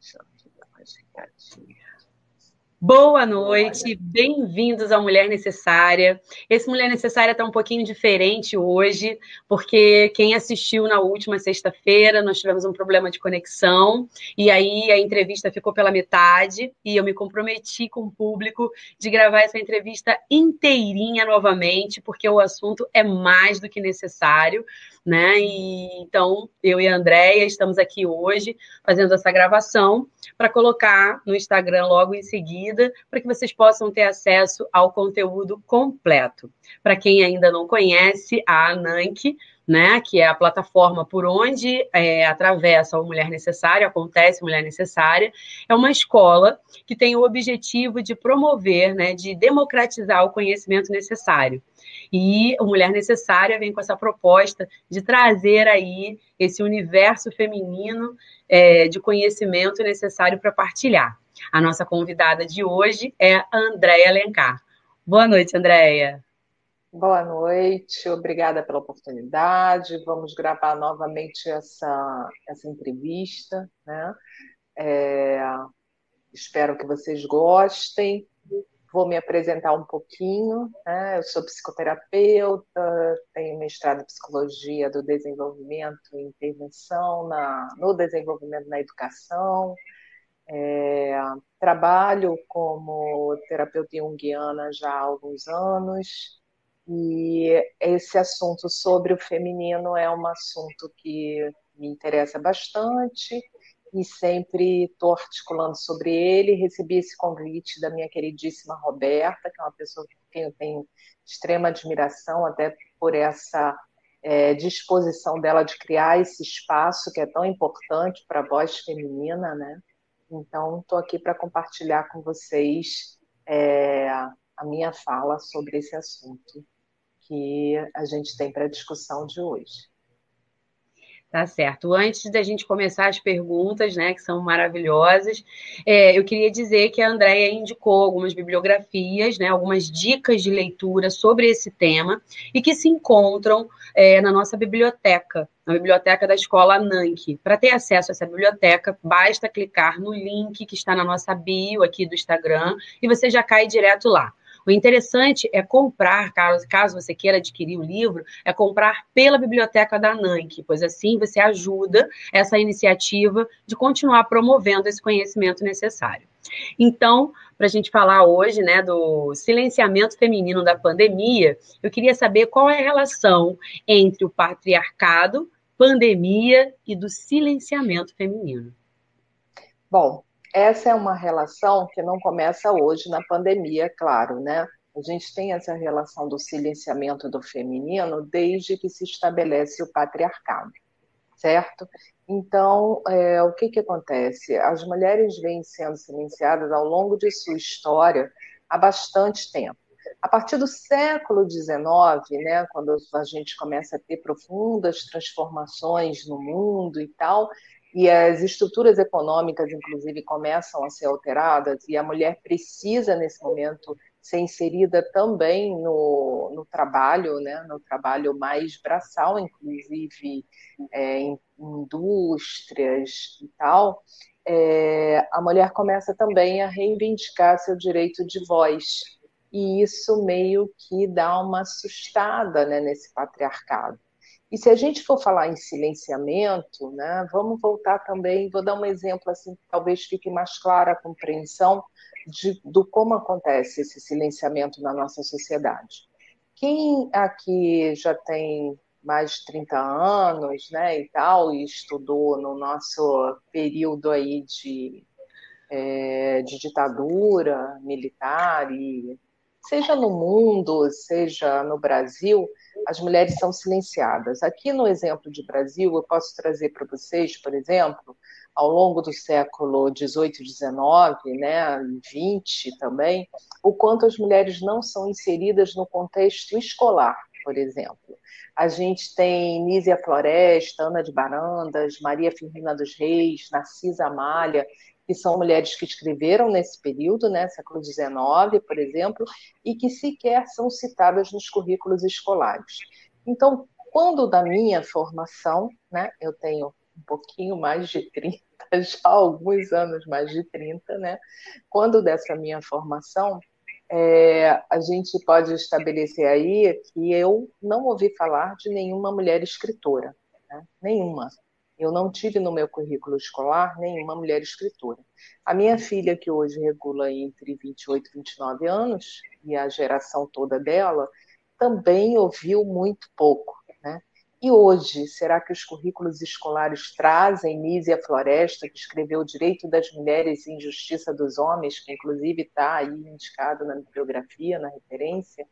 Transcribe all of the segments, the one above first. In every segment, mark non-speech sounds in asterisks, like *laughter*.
Deixa eu dar uma ajeitadinha. Boa noite, bem-vindos ao Mulher Necessária. Esse Mulher Necessária está um pouquinho diferente hoje, porque quem assistiu na última sexta-feira, nós tivemos um problema de conexão, e aí a entrevista ficou pela metade, e eu me comprometi com o público de gravar essa entrevista inteirinha novamente, porque o assunto é mais do que necessário né? E então eu e a Andréia estamos aqui hoje fazendo essa gravação para colocar no Instagram logo em seguida, para que vocês possam ter acesso ao conteúdo completo. Para quem ainda não conhece a Ananke, né, que é a plataforma por onde é, atravessa o Mulher Necessária, acontece Mulher Necessária, é uma escola que tem o objetivo de promover, né, de democratizar o conhecimento necessário. E o Mulher Necessária vem com essa proposta de trazer aí esse universo feminino é, de conhecimento necessário para partilhar. A nossa convidada de hoje é a Andréia Alencar. Boa noite, Andréia. Boa noite, obrigada pela oportunidade. Vamos gravar novamente essa, essa entrevista. Né? É, espero que vocês gostem. Vou me apresentar um pouquinho. Né? Eu sou psicoterapeuta, tenho mestrado em psicologia do desenvolvimento e intervenção na, no desenvolvimento na educação. É, trabalho como terapeuta junguiana já há alguns anos. E esse assunto sobre o feminino é um assunto que me interessa bastante e sempre estou articulando sobre ele. Recebi esse convite da minha queridíssima Roberta, que é uma pessoa que eu tenho extrema admiração, até por essa é, disposição dela de criar esse espaço que é tão importante para a voz feminina, né? Então, estou aqui para compartilhar com vocês é, a minha fala sobre esse assunto que a gente tem para a discussão de hoje. Tá certo. Antes da gente começar as perguntas, né, que são maravilhosas, é, eu queria dizer que a Andrea indicou algumas bibliografias, né, algumas dicas de leitura sobre esse tema e que se encontram é, na nossa biblioteca, na biblioteca da escola Nank. Para ter acesso a essa biblioteca, basta clicar no link que está na nossa bio aqui do Instagram e você já cai direto lá. O interessante é comprar, caso, caso você queira adquirir o livro, é comprar pela biblioteca da NANC, pois assim você ajuda essa iniciativa de continuar promovendo esse conhecimento necessário. Então, para a gente falar hoje né, do silenciamento feminino da pandemia, eu queria saber qual é a relação entre o patriarcado, pandemia e do silenciamento feminino. Bom, essa é uma relação que não começa hoje na pandemia, claro, né? A gente tem essa relação do silenciamento do feminino desde que se estabelece o patriarcado, certo? Então, é, o que, que acontece? As mulheres vêm sendo silenciadas ao longo de sua história há bastante tempo. A partir do século XIX, né, quando a gente começa a ter profundas transformações no mundo e tal, e as estruturas econômicas, inclusive, começam a ser alteradas, e a mulher precisa, nesse momento, ser inserida também no, no trabalho, né, no trabalho mais braçal, inclusive é, em indústrias e tal, é, a mulher começa também a reivindicar seu direito de voz. E isso meio que dá uma assustada né, nesse patriarcado. E se a gente for falar em silenciamento, né, vamos voltar também, vou dar um exemplo assim que talvez fique mais clara a compreensão de, do como acontece esse silenciamento na nossa sociedade. Quem aqui já tem mais de 30 anos, né, e tal, e estudou no nosso período aí de, é, de ditadura militar, e seja no mundo, seja no Brasil, as mulheres são silenciadas. Aqui no exemplo de Brasil, eu posso trazer para vocês, por exemplo, ao longo do século XVIII, XIX, né, XX também, o quanto as mulheres não são inseridas no contexto escolar, por exemplo. A gente tem Nízia Floresta, Ana de Barandas, Maria Firmina dos Reis, Narcisa Amália, que são mulheres que escreveram nesse período, né, século XIX, por exemplo, e que sequer são citadas nos currículos escolares. Então, quando da minha formação, né, eu tenho um pouquinho mais de 30, *laughs* já alguns anos, mais de 30, né? Quando dessa minha formação, é, a gente pode estabelecer aí que eu não ouvi falar de nenhuma mulher escritora, né? nenhuma. Eu não tive no meu currículo escolar nenhuma mulher escritora. A minha filha, que hoje regula entre 28 e 29 anos, e a geração toda dela, também ouviu muito pouco. Né? E hoje, será que os currículos escolares trazem Nízia Floresta, que escreveu Direito das Mulheres e Injustiça dos Homens, que inclusive está aí indicado na bibliografia, na referência?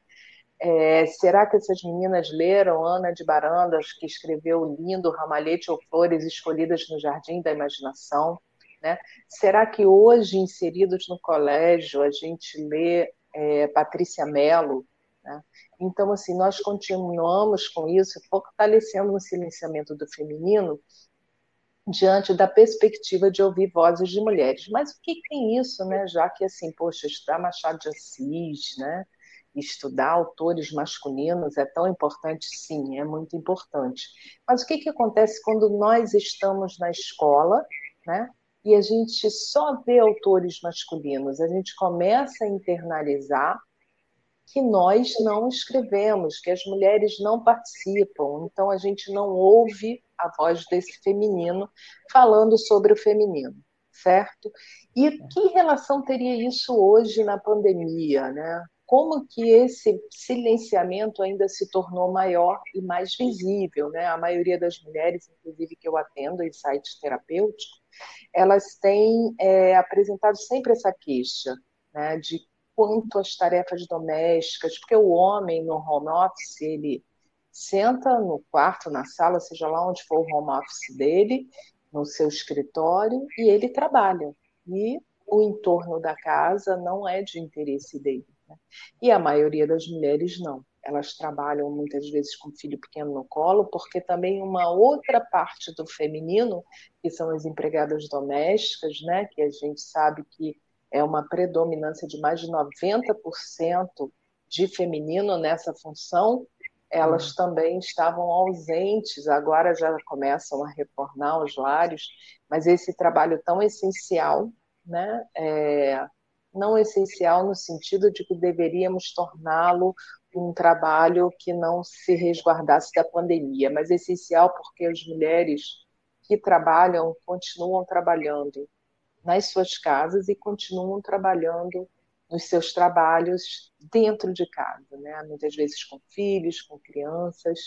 É, será que essas meninas leram Ana de Barandas, que escreveu lindo Ramalhete ou Flores Escolhidas no Jardim da Imaginação? Né? Será que hoje, inseridos no colégio, a gente lê é, Patrícia Mello? Né? Então, assim, nós continuamos com isso, fortalecendo o silenciamento do feminino diante da perspectiva de ouvir vozes de mulheres. Mas o que tem isso, né? Já que, assim, poxa, estudar Machado de Assis, né? Estudar autores masculinos é tão importante? Sim, é muito importante. Mas o que, que acontece quando nós estamos na escola, né? E a gente só vê autores masculinos, a gente começa a internalizar que nós não escrevemos, que as mulheres não participam. Então a gente não ouve a voz desse feminino falando sobre o feminino, certo? E que relação teria isso hoje na pandemia, né? Como que esse silenciamento ainda se tornou maior e mais visível, né? A maioria das mulheres, inclusive que eu atendo em sites terapêuticos, elas têm é, apresentado sempre essa queixa, né? De quanto às tarefas domésticas, porque o homem no home office, ele senta no quarto, na sala, seja lá onde for o home office dele, no seu escritório, e ele trabalha. E o entorno da casa não é de interesse dele. Né? E a maioria das mulheres não. Elas trabalham muitas vezes com filho pequeno no colo, porque também uma outra parte do feminino, que são as empregadas domésticas, né, que a gente sabe que é uma predominância de mais de 90% de feminino nessa função, elas uhum. também estavam ausentes, agora já começam a retornar aos lares, mas esse trabalho tão essencial, né, é, não essencial no sentido de que deveríamos torná-lo um trabalho que não se resguardasse da pandemia, mas essencial porque as mulheres que trabalham continuam trabalhando nas suas casas e continuam trabalhando nos seus trabalhos dentro de casa, né? muitas vezes com filhos, com crianças.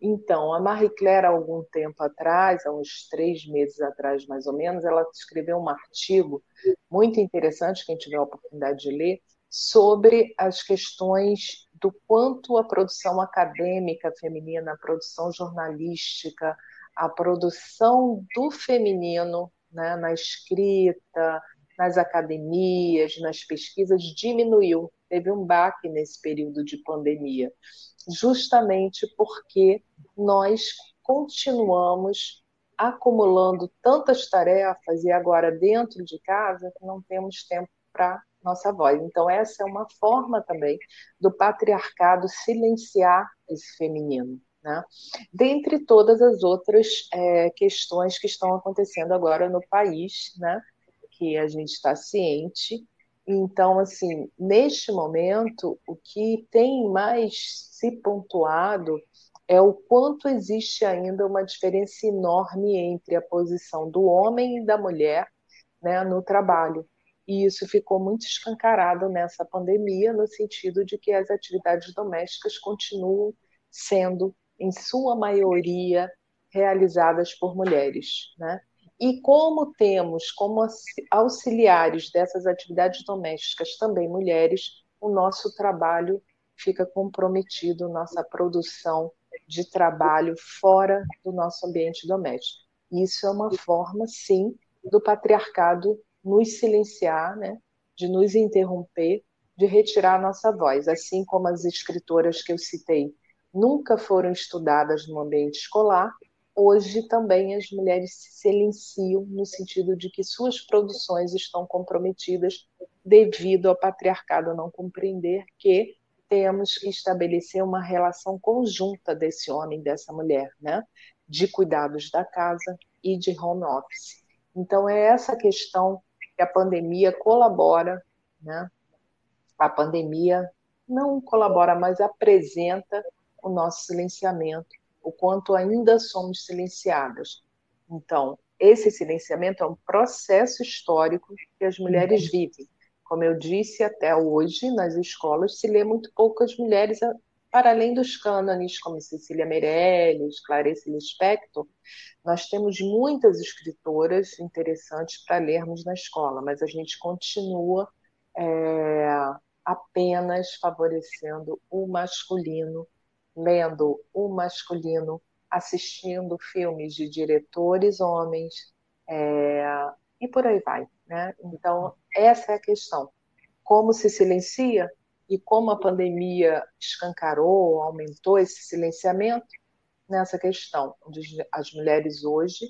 Então, a Marie Claire, há algum tempo atrás, há uns três meses atrás mais ou menos, ela escreveu um artigo muito interessante, quem tiver a oportunidade de ler, sobre as questões do quanto a produção acadêmica feminina, a produção jornalística, a produção do feminino né, na escrita, nas academias, nas pesquisas, diminuiu. Teve um baque nesse período de pandemia, justamente porque nós continuamos acumulando tantas tarefas e agora dentro de casa não temos tempo para nossa voz. Então, essa é uma forma também do patriarcado silenciar esse feminino né? dentre todas as outras é, questões que estão acontecendo agora no país, né? Que a gente está ciente. Então, assim, neste momento, o que tem mais se pontuado é o quanto existe ainda uma diferença enorme entre a posição do homem e da mulher né, no trabalho. E isso ficou muito escancarado nessa pandemia, no sentido de que as atividades domésticas continuam sendo em sua maioria, realizadas por mulheres. Né? E como temos como auxiliares dessas atividades domésticas também mulheres, o nosso trabalho fica comprometido, nossa produção de trabalho fora do nosso ambiente doméstico. Isso é uma forma, sim, do patriarcado nos silenciar, né? de nos interromper, de retirar a nossa voz, assim como as escritoras que eu citei nunca foram estudadas no ambiente escolar, hoje também as mulheres se silenciam no sentido de que suas produções estão comprometidas devido ao patriarcado não compreender que temos que estabelecer uma relação conjunta desse homem e dessa mulher, né? De cuidados da casa e de home office. Então, é essa questão que a pandemia colabora, né? A pandemia não colabora, mas apresenta o nosso silenciamento, o quanto ainda somos silenciadas. Então, esse silenciamento é um processo histórico que as mulheres uhum. vivem. Como eu disse, até hoje, nas escolas, se lê muito poucas mulheres para além dos cânones, como Cecília Meirelles, Clarice Lispector, nós temos muitas escritoras interessantes para lermos na escola, mas a gente continua é, apenas favorecendo o masculino, lendo o masculino, assistindo filmes de diretores homens, é, e por aí vai. Né? Então, essa é a questão. Como se silencia e como a pandemia escancarou, aumentou esse silenciamento nessa questão, onde as mulheres hoje,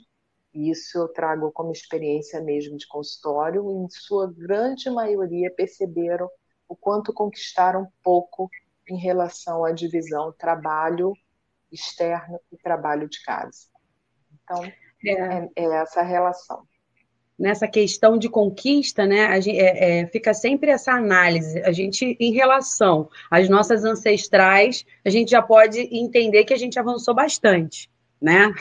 e isso eu trago como experiência mesmo de consultório, em sua grande maioria perceberam o quanto conquistaram pouco em relação à divisão trabalho externo e trabalho de casa. Então, é, é, é essa relação nessa questão de conquista, né, gente, é, é, fica sempre essa análise. A gente, em relação às nossas ancestrais, a gente já pode entender que a gente avançou bastante. Né?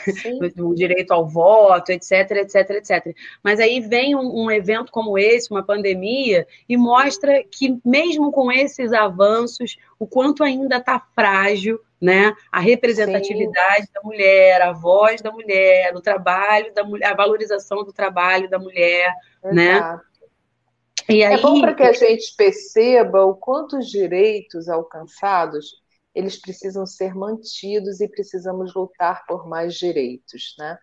O *laughs* direito ao voto, etc, etc, etc. Mas aí vem um, um evento como esse, uma pandemia, e mostra que, mesmo com esses avanços, o quanto ainda está frágil né? A representatividade Sim. da mulher, a voz da mulher, o trabalho da mulher, a valorização do trabalho da mulher, né? Exato. né? E aí... É bom para que a gente perceba o quanto os direitos alcançados eles precisam ser mantidos e precisamos lutar por mais direitos, né?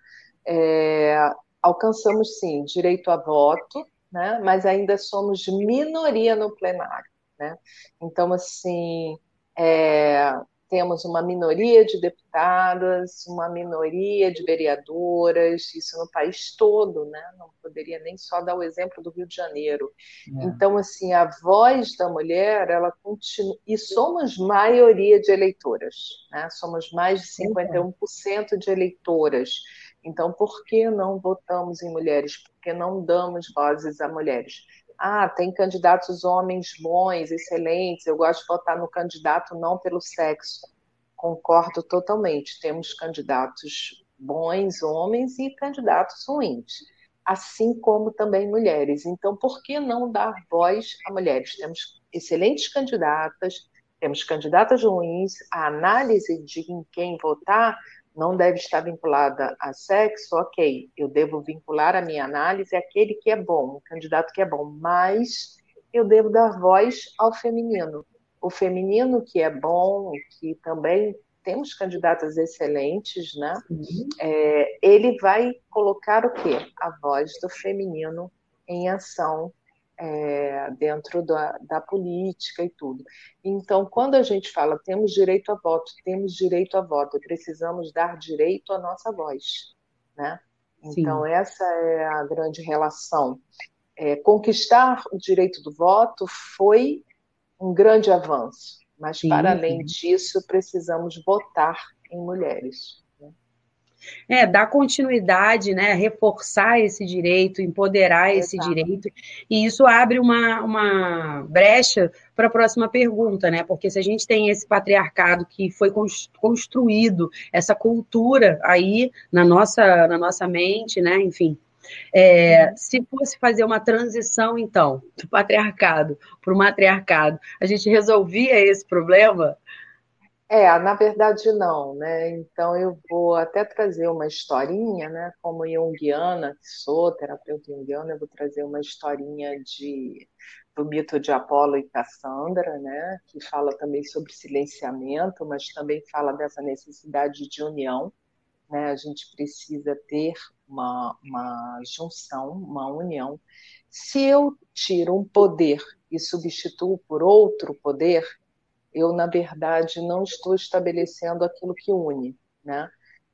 É, alcançamos sim direito a voto, né? Mas ainda somos minoria no plenário, né? Então assim é, temos uma minoria de deputadas, uma minoria de vereadoras, isso no país todo, né? Não poderia nem só dar o exemplo do Rio de Janeiro. É. Então, assim, a voz da mulher, ela continua. E somos maioria de eleitoras, né? Somos mais de 51% de eleitoras. Então, por que não votamos em mulheres? Por que não damos vozes a mulheres? Ah, tem candidatos homens bons, excelentes, eu gosto de votar no candidato não pelo sexo. Concordo totalmente. Temos candidatos bons homens e candidatos ruins, assim como também mulheres. Então, por que não dar voz a mulheres? Temos excelentes candidatas, temos candidatas ruins, a análise de em quem votar não deve estar vinculada a sexo, ok, eu devo vincular a minha análise àquele que é bom, o candidato que é bom, mas eu devo dar voz ao feminino. O feminino que é bom, que também temos candidatas excelentes, né? É, ele vai colocar o quê? A voz do feminino em ação é, dentro da, da, política e tudo. Então, quando a gente fala temos direito a voto, temos direito a voto, precisamos dar direito à nossa voz, né? Então, Sim. essa é a grande relação. É, conquistar o direito do voto foi um grande avanço, mas, Sim. para além disso, precisamos votar em mulheres. É, dar continuidade, né, reforçar esse direito, empoderar Exato. esse direito, e isso abre uma, uma brecha para a próxima pergunta, né? Porque se a gente tem esse patriarcado que foi construído, essa cultura aí na nossa, na nossa mente, né? Enfim, é, se fosse fazer uma transição, então, do patriarcado para o matriarcado, a gente resolvia esse problema? É, na verdade não, né? Então eu vou até trazer uma historinha, né? Como junguiana, que sou terapeuta junguiana, eu vou trazer uma historinha de do mito de Apolo e Cassandra, né? Que fala também sobre silenciamento, mas também fala dessa necessidade de união, né? A gente precisa ter uma, uma junção, uma união. Se eu tiro um poder e substituo por outro poder, eu, na verdade, não estou estabelecendo aquilo que une. Né?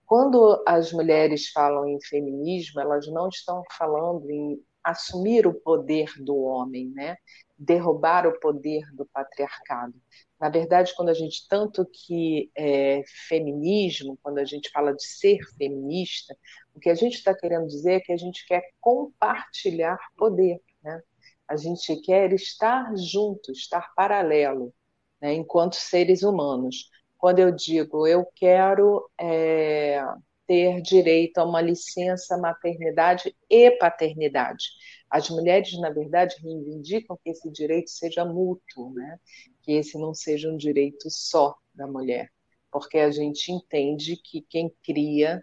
Quando as mulheres falam em feminismo, elas não estão falando em assumir o poder do homem, né? derrubar o poder do patriarcado. Na verdade, quando a gente tanto que é, feminismo, quando a gente fala de ser feminista, O que a gente está querendo dizer é que a gente quer compartilhar poder, né? A gente quer estar junto, estar paralelo, né, enquanto seres humanos. Quando eu digo eu quero é, ter direito a uma licença maternidade e paternidade, as mulheres, na verdade, reivindicam que esse direito seja mútuo, né? que esse não seja um direito só da mulher, porque a gente entende que quem cria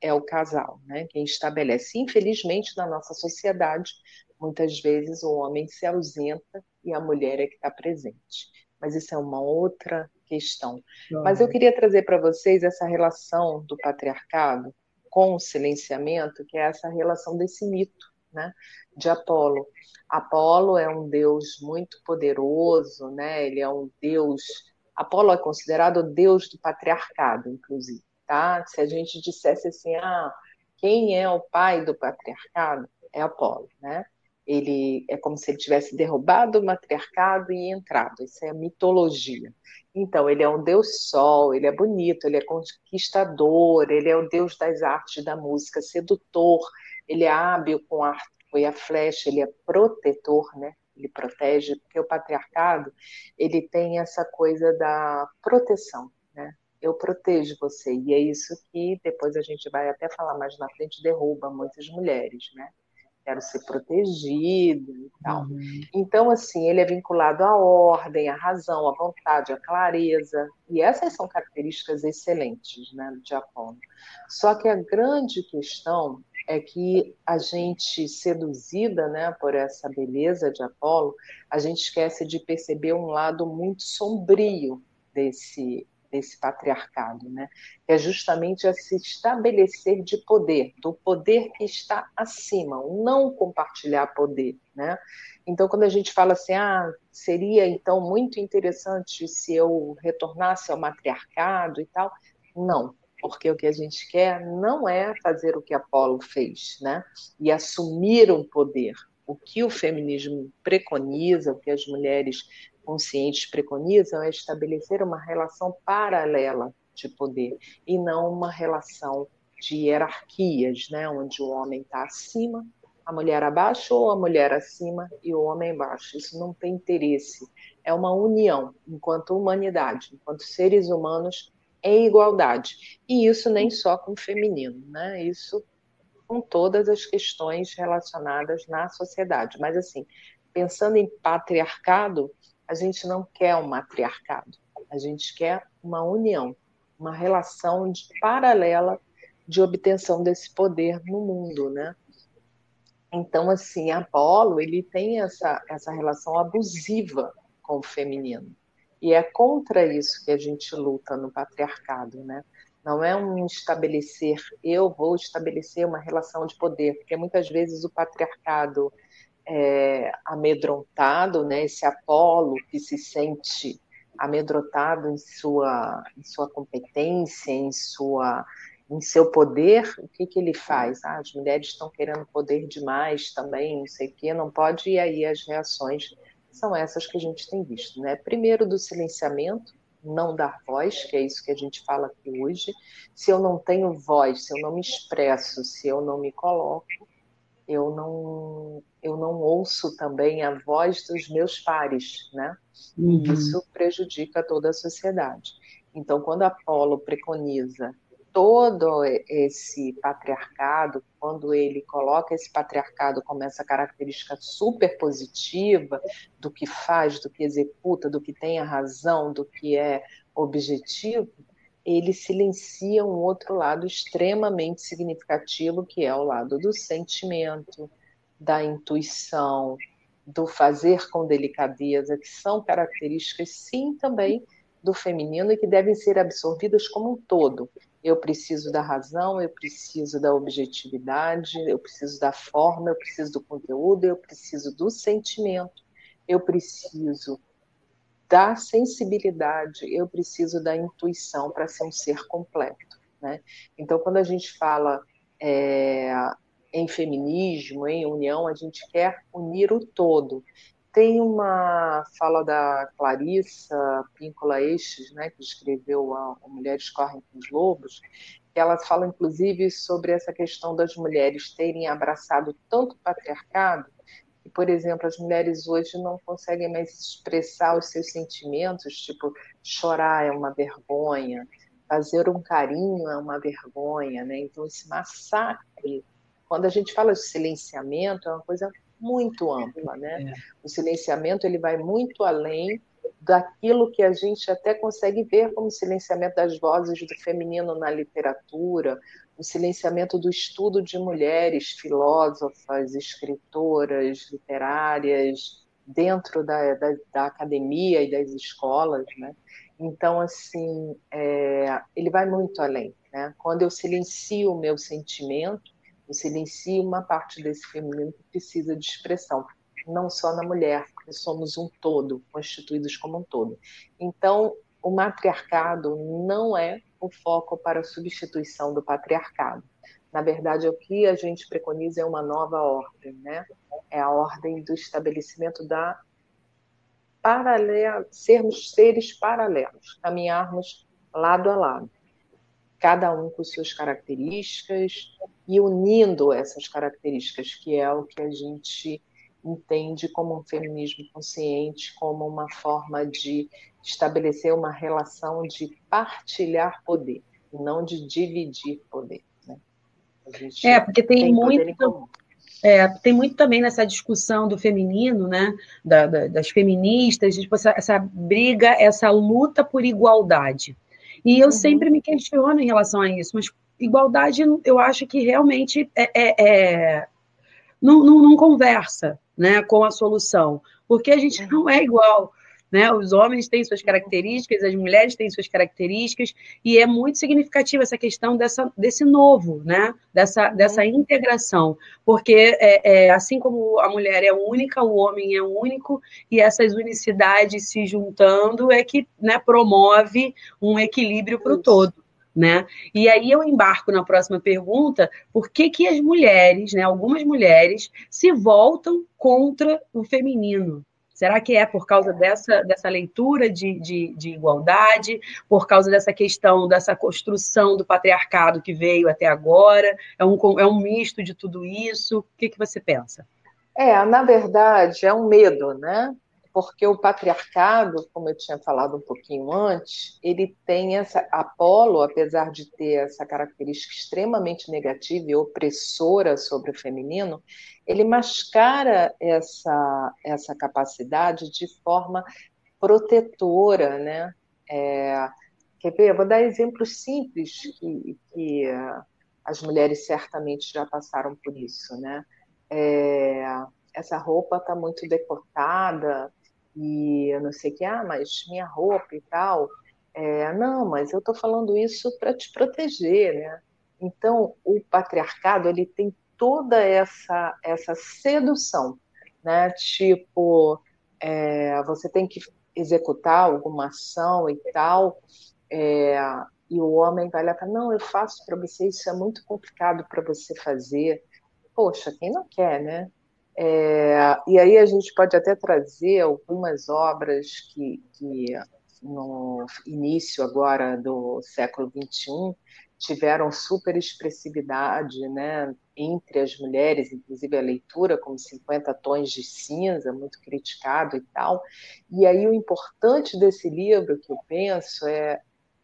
é o casal, né? quem estabelece. Infelizmente, na nossa sociedade, muitas vezes o homem se ausenta e a mulher é que está presente. Mas isso é uma outra questão. Mas eu queria trazer para vocês essa relação do patriarcado com o silenciamento, que é essa relação desse mito, né, de Apolo. Apolo é um deus muito poderoso, né? Ele é um deus. Apolo é considerado o deus do patriarcado, inclusive, tá? Se a gente dissesse assim, ah, quem é o pai do patriarcado? É Apolo, né? Ele é como se ele tivesse derrubado o matriarcado e entrado. Isso é mitologia. Então, ele é um deus sol, ele é bonito, ele é conquistador, ele é o deus das artes da música, sedutor, ele é hábil com a arco e a flecha, ele é protetor, né? Ele protege, porque o patriarcado, ele tem essa coisa da proteção, né? Eu protejo você, e é isso que depois a gente vai até falar mais na frente, derruba muitas mulheres, né? Quero ser protegido e tal. Uhum. Então, assim, ele é vinculado à ordem, à razão, à vontade, à clareza, e essas são características excelentes, né, de Apolo. Só que a grande questão é que a gente, seduzida né, por essa beleza de Apolo, a gente esquece de perceber um lado muito sombrio desse, desse patriarcado, né? é justamente a se estabelecer de poder, do poder que está acima, o não compartilhar poder. Né? Então, quando a gente fala assim, ah, seria então muito interessante se eu retornasse ao matriarcado e tal, não, porque o que a gente quer não é fazer o que Apolo fez, né? E assumir um poder. O que o feminismo preconiza, o que as mulheres conscientes preconizam, é estabelecer uma relação paralela de poder e não uma relação de hierarquias, né? Onde o homem está acima, a mulher abaixo ou a mulher acima e o homem embaixo. Isso não tem interesse. É uma união enquanto humanidade, enquanto seres humanos em igualdade. E isso nem só com o feminino, né? Isso com todas as questões relacionadas na sociedade. Mas, assim, pensando em patriarcado, a gente não quer um matriarcado, a gente quer uma união, uma relação de, paralela de obtenção desse poder no mundo, né? Então, assim, Apolo, ele tem essa, essa relação abusiva com o feminino. E é contra isso que a gente luta no patriarcado, né? Não é um estabelecer, eu vou estabelecer uma relação de poder, porque muitas vezes o patriarcado é amedrontado, né? Esse Apolo que se sente amedrontado em sua, em sua competência, em sua em seu poder, o que, que ele faz? Ah, as mulheres estão querendo poder demais também, não sei o quê, não pode, e aí as reações são essas que a gente tem visto. Né? Primeiro, do silenciamento, não dar voz, que é isso que a gente fala aqui hoje. Se eu não tenho voz, se eu não me expresso, se eu não me coloco, eu não, eu não ouço também a voz dos meus pares, né? Uhum. Isso prejudica toda a sociedade. Então, quando Apolo preconiza todo esse patriarcado, quando ele coloca esse patriarcado como essa característica super positiva do que faz, do que executa, do que tem a razão, do que é objetivo, ele silencia um outro lado extremamente significativo, que é o lado do sentimento, da intuição, do fazer com delicadeza, que são características, sim, também do feminino e que devem ser absorvidas como um todo. Eu preciso da razão, eu preciso da objetividade, eu preciso da forma, eu preciso do conteúdo, eu preciso do sentimento, eu preciso da sensibilidade, eu preciso da intuição para ser um ser completo. Né? Então, quando a gente fala é, em feminismo, em união, a gente quer unir o todo. Tem uma fala da Clarissa Píncola Estes, né, que escreveu a, Mulheres Correm com os Lobos, ela fala inclusive sobre essa questão das mulheres terem abraçado tanto o patriarcado que, por exemplo, as mulheres hoje não conseguem mais expressar os seus sentimentos, tipo chorar é uma vergonha, fazer um carinho é uma vergonha, né? Então esse massacre, quando a gente fala de silenciamento, é uma coisa muito ampla, né? É. O silenciamento ele vai muito além daquilo que a gente até consegue ver como silenciamento das vozes do feminino na literatura, o silenciamento do estudo de mulheres filósofas, escritoras, literárias, dentro da, da, da academia e das escolas, né? Então, assim, é, ele vai muito além, né? Quando eu silencio o meu sentimento, eu silencio uma parte desse feminino que precisa de expressão não só na mulher, porque somos um todo, constituídos como um todo. Então, o matriarcado não é o foco para a substituição do patriarcado. Na verdade, o que a gente preconiza é uma nova ordem, né? É a ordem do estabelecimento da paralela, sermos seres paralelos, caminharmos lado a lado, cada um com suas características e unindo essas características, que é o que a gente entende como um feminismo consciente, como uma forma de estabelecer uma relação de partilhar poder, e não de dividir poder. Né? É, porque tem, tem muito. É, tem muito também nessa discussão do feminino, né, da, da, das feministas, essa, essa, briga, essa luta por igualdade. E eu uhum. sempre me questiono em relação a isso, mas igualdade eu acho que realmente é, é, é não, não, não, conversa né, com a solução, porque a gente não é igual. Né? Os homens têm suas características, as mulheres têm suas características, e é muito significativa essa questão dessa, desse novo, né? dessa, dessa integração, porque é, é, assim como a mulher é única, o homem é único, e essas unicidades se juntando é que né, promove um equilíbrio para o todo. Né? E aí eu embarco na próxima pergunta, por que, que as mulheres, né, algumas mulheres, se voltam contra o feminino? Será que é por causa dessa, dessa leitura de, de, de, igualdade, por causa dessa questão, dessa construção do patriarcado que veio até agora? É um, é um misto de tudo isso? O que, que você pensa? É, na verdade, é um medo, né? Porque o patriarcado, como eu tinha falado um pouquinho antes, ele tem essa Apolo, apesar de ter essa característica extremamente negativa e opressora sobre o feminino, ele mascara essa essa capacidade de forma protetora, né? É, quer ver? Eu vou dar exemplos simples que, que uh, as mulheres certamente já passaram por isso, né? É, essa roupa está muito decotada, e eu não sei o que, ah, mas minha roupa e tal. É, não, mas eu estou falando isso para te proteger, né? Então, o patriarcado, ele tem toda essa, essa sedução, né? Tipo, é, você tem que executar alguma ação e tal, é, e o homem vai lá e fala, não, eu faço para você, isso é muito complicado para você fazer. Poxa, quem não quer, né? É, e aí a gente pode até trazer algumas obras que, que no início agora do século XXI tiveram super expressividade né, entre as mulheres, inclusive a leitura, como 50 Tons de Cinza, muito criticado e tal. E aí o importante desse livro, que eu penso, é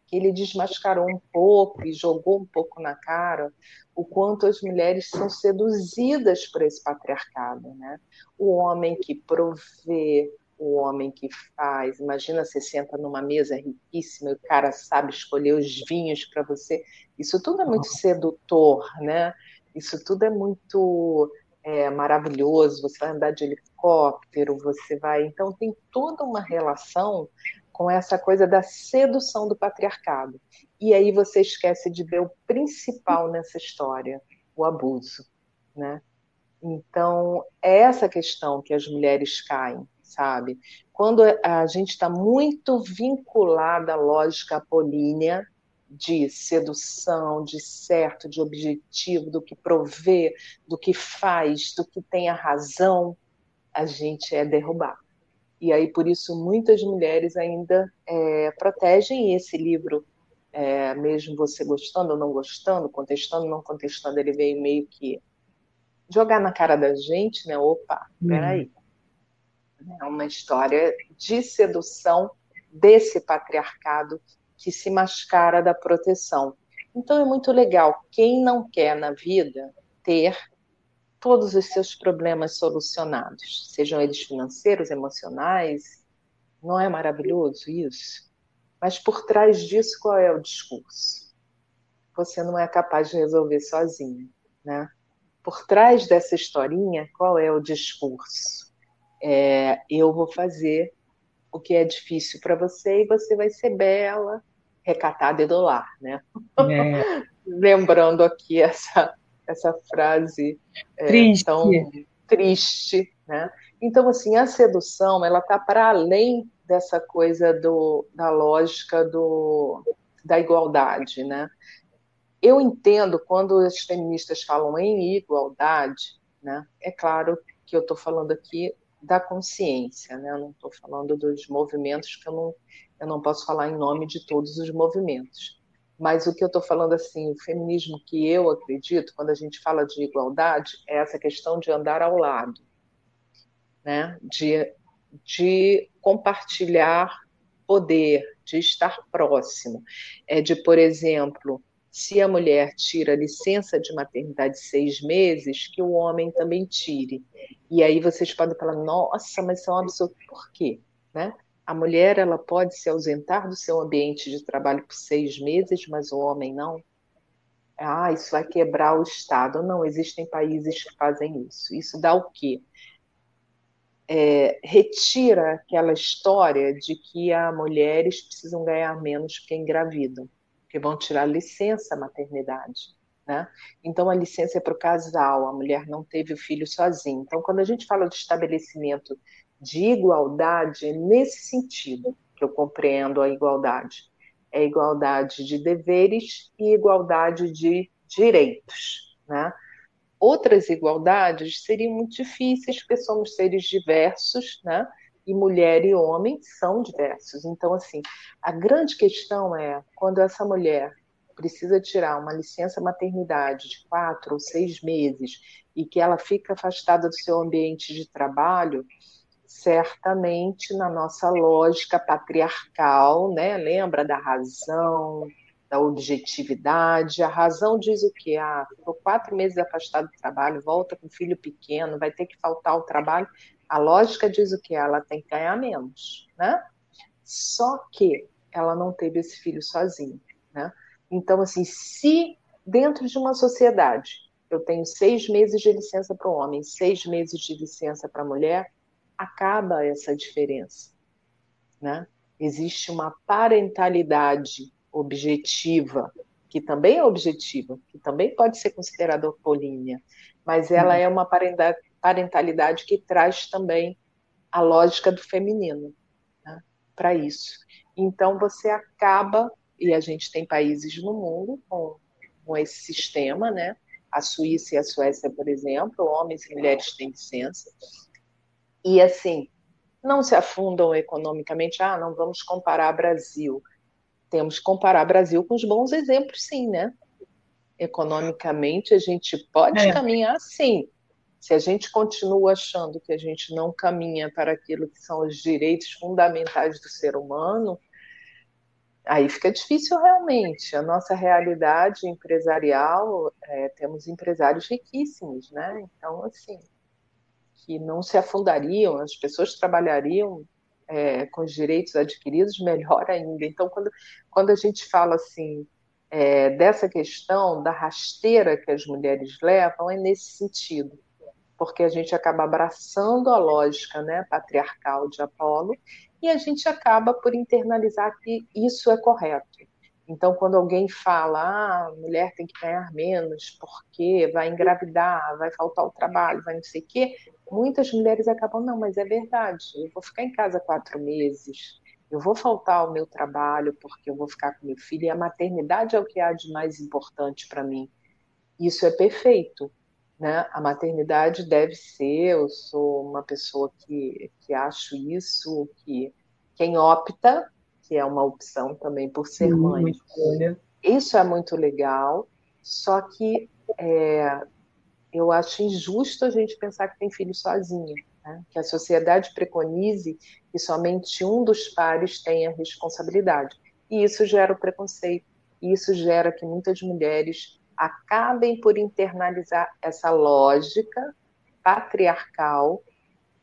que ele desmascarou um pouco e jogou um pouco na cara o quanto as mulheres são seduzidas por esse patriarcado, né? O homem que provê, o homem que faz. Imagina você senta numa mesa riquíssima e o cara sabe escolher os vinhos para você. Isso tudo é muito sedutor, né? Isso tudo é muito é, maravilhoso. Você vai andar de helicóptero, você vai. Então tem toda uma relação com essa coisa da sedução do patriarcado. E aí você esquece de ver o principal nessa história, o abuso, né? Então, é essa questão que as mulheres caem, sabe? Quando a gente está muito vinculada à lógica apolínea de sedução, de certo, de objetivo, do que provê, do que faz, do que tem a razão, a gente é derrubado. E aí, por isso, muitas mulheres ainda é, protegem esse livro é, mesmo você gostando ou não gostando, contestando ou não contestando, ele veio meio que jogar na cara da gente, né? Opa, peraí. Uhum. É uma história de sedução desse patriarcado que se mascara da proteção. Então é muito legal. Quem não quer na vida ter todos os seus problemas solucionados, sejam eles financeiros, emocionais, não é maravilhoso isso? Mas por trás disso, qual é o discurso? Você não é capaz de resolver sozinho, né? Por trás dessa historinha, qual é o discurso? É, eu vou fazer o que é difícil para você e você vai ser bela, recatada e do lar, né? É. *laughs* Lembrando aqui essa, essa frase é, triste. tão triste, né? Então, assim, a sedução, ela está para além dessa coisa do, da lógica do, da igualdade, né? Eu entendo quando as feministas falam em igualdade, né? É claro que eu estou falando aqui da consciência, né? Eu não estou falando dos movimentos, que eu não, eu não posso falar em nome de todos os movimentos. Mas o que eu estou falando, assim, o feminismo que eu acredito, quando a gente fala de igualdade, é essa questão de andar ao lado, né? De, de compartilhar poder, de estar próximo, é de, por exemplo, se a mulher tira licença de maternidade seis meses, que o homem também tire. E aí vocês podem falar, nossa, mas isso é um absurdo. Por quê? Né? A mulher ela pode se ausentar do seu ambiente de trabalho por seis meses, mas o homem não. Ah, isso vai quebrar o Estado. Não, existem países que fazem isso. Isso dá o quê? É, retira aquela história de que as mulheres precisam ganhar menos porque engravidam que vão tirar licença maternidade. Né? Então, a licença é para o casal, a mulher não teve o filho sozinha. Então, quando a gente fala de estabelecimento de igualdade, nesse sentido que eu compreendo a igualdade. É igualdade de deveres e igualdade de direitos. Né? Outras igualdades seriam muito difíceis, porque somos seres diversos, né? e mulher e homem são diversos. Então, assim, a grande questão é quando essa mulher precisa tirar uma licença maternidade de quatro ou seis meses e que ela fica afastada do seu ambiente de trabalho, certamente na nossa lógica patriarcal, né? Lembra da razão, da objetividade. A razão diz o quê? Ah, ficou quatro meses afastado do trabalho, volta com filho pequeno, vai ter que faltar ao trabalho. A lógica diz o que? Ela tem que ganhar menos, né? Só que ela não teve esse filho sozinha, né? Então, assim, se dentro de uma sociedade eu tenho seis meses de licença para o homem, seis meses de licença para a mulher, acaba essa diferença, né? Existe uma parentalidade objetiva, que também é objetiva, que também pode ser considerada apolínea, mas ela uhum. é uma parentalidade que traz também a lógica do feminino né, para isso. Então você acaba, e a gente tem países no mundo com, com esse sistema, né? A Suíça e a Suécia, por exemplo, homens e mulheres têm licença. E assim, não se afundam economicamente, ah, não vamos comparar Brasil. Temos que comparar Brasil com os bons exemplos, sim, né? Economicamente, a gente pode é. caminhar sim, se a gente continua achando que a gente não caminha para aquilo que são os direitos fundamentais do ser humano, aí fica difícil realmente. A nossa realidade empresarial, é, temos empresários riquíssimos, né? Então, assim, que não se afundariam, as pessoas trabalhariam é, com os direitos adquiridos melhor ainda. Então, quando, quando a gente fala assim é, dessa questão da rasteira que as mulheres levam, é nesse sentido porque a gente acaba abraçando a lógica né, patriarcal de Apolo e a gente acaba por internalizar que isso é correto. Então, quando alguém fala, ah, a mulher tem que ganhar menos porque vai engravidar, vai faltar o trabalho, vai não sei o quê, muitas mulheres acabam, não, mas é verdade, eu vou ficar em casa quatro meses, eu vou faltar ao meu trabalho porque eu vou ficar com meu filho, e a maternidade é o que há de mais importante para mim. Isso é perfeito, né? A maternidade deve ser, eu sou uma pessoa que, que acho isso, que quem opta, que é uma opção também por ser mãe. Isso é muito legal, só que é, eu acho injusto a gente pensar que tem filho sozinho, né? que a sociedade preconize que somente um dos pares tenha responsabilidade. E isso gera o preconceito, e isso gera que muitas mulheres acabem por internalizar essa lógica patriarcal,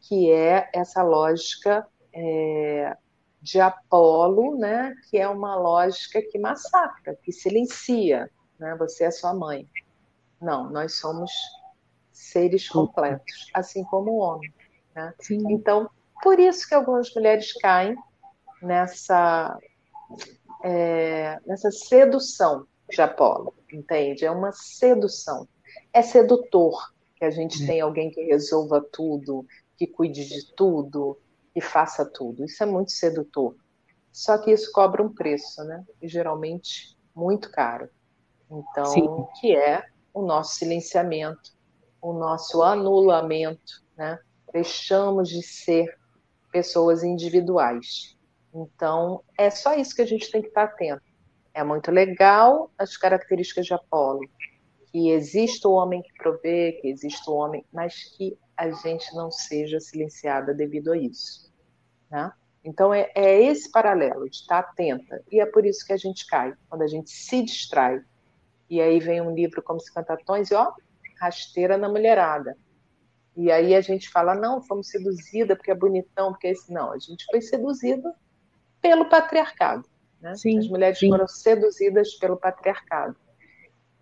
que é essa lógica é, de Apolo, né, que é uma lógica que massacra, que silencia, né, você é sua mãe. Não, nós somos seres completos, assim como o homem. Né? Então, por isso que algumas mulheres caem nessa, é, nessa sedução de Apolo, entende? É uma sedução. É sedutor que a gente é. tem alguém que resolva tudo, que cuide de tudo, que faça tudo. Isso é muito sedutor. Só que isso cobra um preço, né? E geralmente muito caro. Então, Sim. que é o nosso silenciamento, o nosso anulamento, né? Deixamos de ser pessoas individuais. Então, é só isso que a gente tem que estar atento. É muito legal as características de Apolo, que existe o homem que provê, que existe o homem, mas que a gente não seja silenciada devido a isso. Né? Então, é, é esse paralelo de estar atenta, e é por isso que a gente cai, quando a gente se distrai. E aí vem um livro como Se Cantatões, e ó, rasteira na mulherada. E aí a gente fala, não, fomos seduzida porque é bonitão, porque é esse. Não, a gente foi seduzida pelo patriarcado. Né? Sim, As mulheres sim. foram seduzidas pelo patriarcado.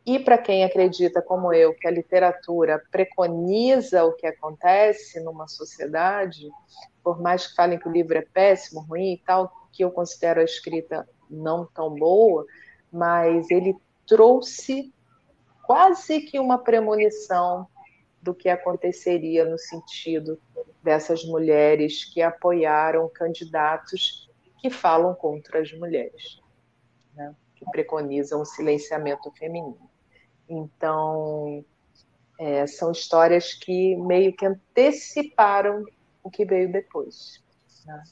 E para quem acredita, como eu, que a literatura preconiza o que acontece numa sociedade, por mais que falem que o livro é péssimo, ruim e tal, que eu considero a escrita não tão boa, mas ele trouxe quase que uma premonição do que aconteceria no sentido dessas mulheres que apoiaram candidatos que falam contra as mulheres, né? que preconizam o silenciamento feminino. Então, é, são histórias que meio que anteciparam o que veio depois. Né?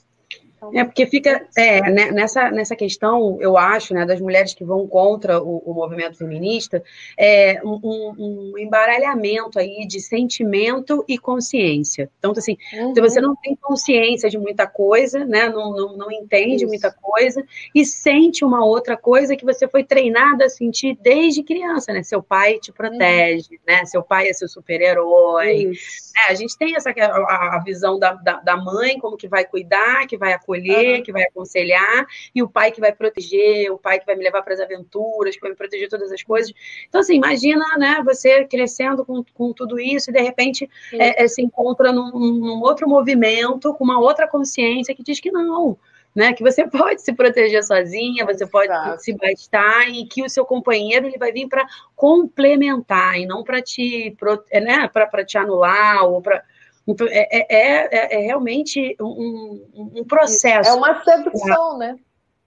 É porque fica é, né, nessa, nessa questão, eu acho, né, das mulheres que vão contra o, o movimento feminista, é um, um, embaralhamento aí de sentimento e consciência. Então, assim, uhum. se você não tem consciência de muita coisa, né, não, não, não entende Isso. muita coisa e sente uma outra coisa que você foi treinada a sentir desde criança, né? Seu pai te protege, uhum. né? Seu pai é seu super-herói. É, a gente tem essa a, a visão da, da, da mãe como que vai cuidar, que vai acolher acolher, uhum. que vai aconselhar, e o pai que vai proteger, o pai que vai me levar para as aventuras, que vai me proteger todas as coisas. Então, assim, imagina, né, você crescendo com, com tudo isso e de repente é, é, se encontra num, num outro movimento, com uma outra consciência que diz que não, né? Que você *laughs* pode se proteger sozinha, você pode Exato. se bastar e que o seu companheiro ele vai vir para complementar e não para te, né? Para te anular ou para então, é, é, é, é realmente um, um, processo. É uma sedução, né?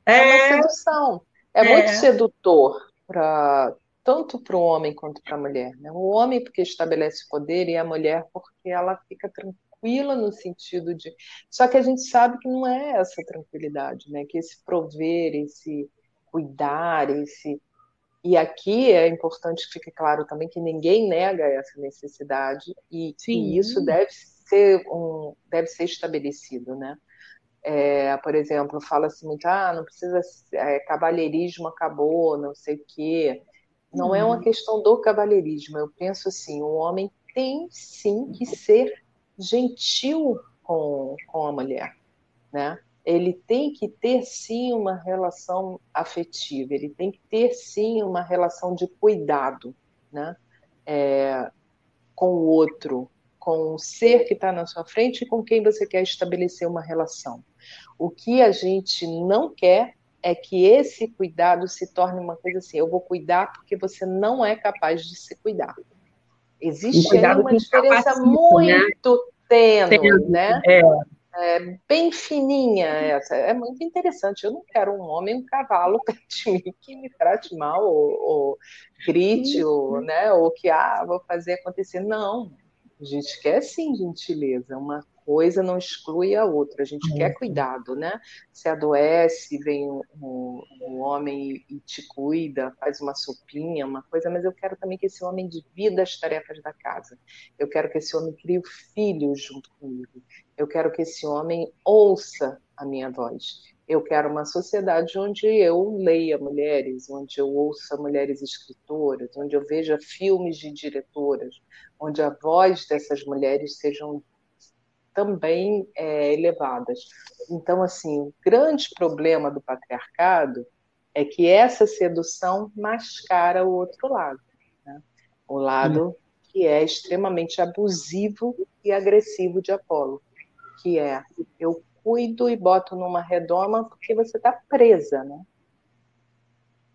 É, é uma sedução. É, muito sedutor para tanto para o homem quanto para a mulher. Né? O homem porque estabelece poder e a mulher porque ela fica tranquila no sentido de. Só que a gente sabe que não é essa tranquilidade, né? Que esse prover, esse cuidar, esse e aqui é importante que fique claro também que ninguém nega essa necessidade e isso deve ser um, deve ser estabelecido, né? É, por exemplo, fala-se muito, ah, não precisa, é, cavalheirismo acabou, não sei o quê. Não é uma uhum. questão do cavalheirismo. Eu penso assim, o homem tem sim que ser gentil com, com a mulher, né? Ele tem que ter sim uma relação afetiva, ele tem que ter sim uma relação de cuidado, né? É, com o outro, com o ser que está na sua frente e com quem você quer estabelecer uma relação. O que a gente não quer é que esse cuidado se torne uma coisa assim: eu vou cuidar porque você não é capaz de se cuidar. Existe aí uma diferença né? muito né? tênue, né? É é, bem fininha essa. É muito interessante. Eu não quero um homem, um cavalo *laughs* perto de mim que me trate mal, ou, ou grite, ou, né, ou que ah, vou fazer acontecer. Não. A gente quer sim gentileza, uma coisa não exclui a outra, a gente quer cuidado, né? Se adoece, vem um, um, um homem e te cuida, faz uma sopinha, uma coisa, mas eu quero também que esse homem divida as tarefas da casa. Eu quero que esse homem crie o filho junto comigo. Eu quero que esse homem ouça a minha voz. Eu quero uma sociedade onde eu leia mulheres, onde eu ouça mulheres escritoras, onde eu veja filmes de diretoras, onde a voz dessas mulheres sejam também é, elevadas. Então, assim, o grande problema do patriarcado é que essa sedução mascara o outro lado, né? o lado que é extremamente abusivo e agressivo de Apolo, que é eu cuido e boto numa redoma porque você está presa, né?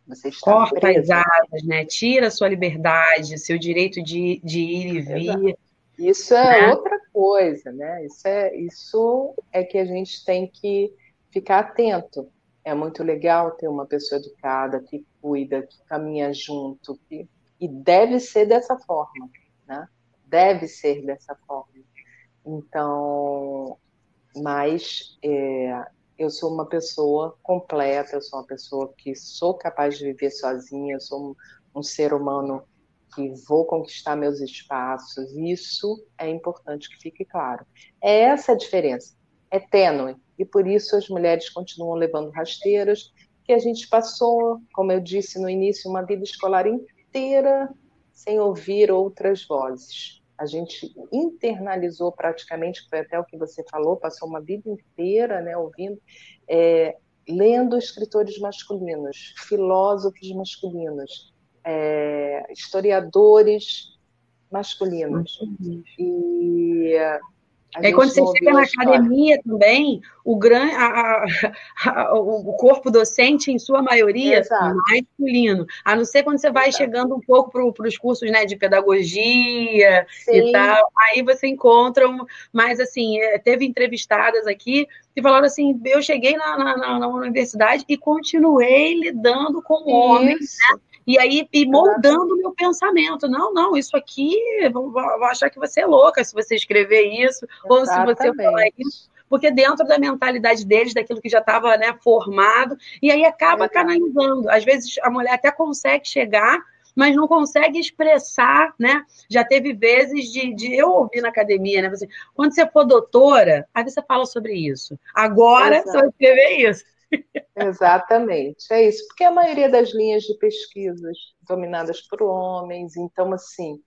Você está Corta presa. as asas, né? Tira a sua liberdade, seu direito de, de ir e vir. Exato. Isso é né? outra coisa, né? Isso é, isso é que a gente tem que ficar atento. É muito legal ter uma pessoa educada que cuida, que caminha junto, que, e deve ser dessa forma, né? Deve ser dessa forma. Então, mas é, eu sou uma pessoa completa, eu sou uma pessoa que sou capaz de viver sozinha, eu sou um, um ser humano que vou conquistar meus espaços. Isso é importante que fique claro. É essa a diferença. É tênue. E por isso as mulheres continuam levando rasteiras, que a gente passou, como eu disse no início, uma vida escolar inteira sem ouvir outras vozes a gente internalizou praticamente, foi até o que você falou, passou uma vida inteira né, ouvindo, é, lendo escritores masculinos, filósofos masculinos, é, historiadores masculinos. Uhum. E é quando você chega na academia também, o, gran, a, a, a, o corpo docente, em sua maioria, Exato. masculino. A não ser quando você vai Exato. chegando um pouco para os cursos né, de pedagogia Sim. e tal. Aí você encontra. Um, mas, assim, é, teve entrevistadas aqui que falaram assim: eu cheguei na, na, na universidade e continuei lidando com homens. Né? E aí, e moldando o meu pensamento. Não, não, isso aqui, vou, vou, achar que você é louca se você escrever isso, Exatamente. ou se você falar isso porque dentro da mentalidade deles, daquilo que já estava né, formado, e aí acaba canalizando. Às vezes a mulher até consegue chegar, mas não consegue expressar, né? Já teve vezes de, de eu ouvir na academia, né? Assim, quando você for doutora, aí você fala sobre isso. Agora Exato. você vai escrever isso. Exatamente, é isso, porque a maioria das linhas de pesquisas dominadas por homens, então assim,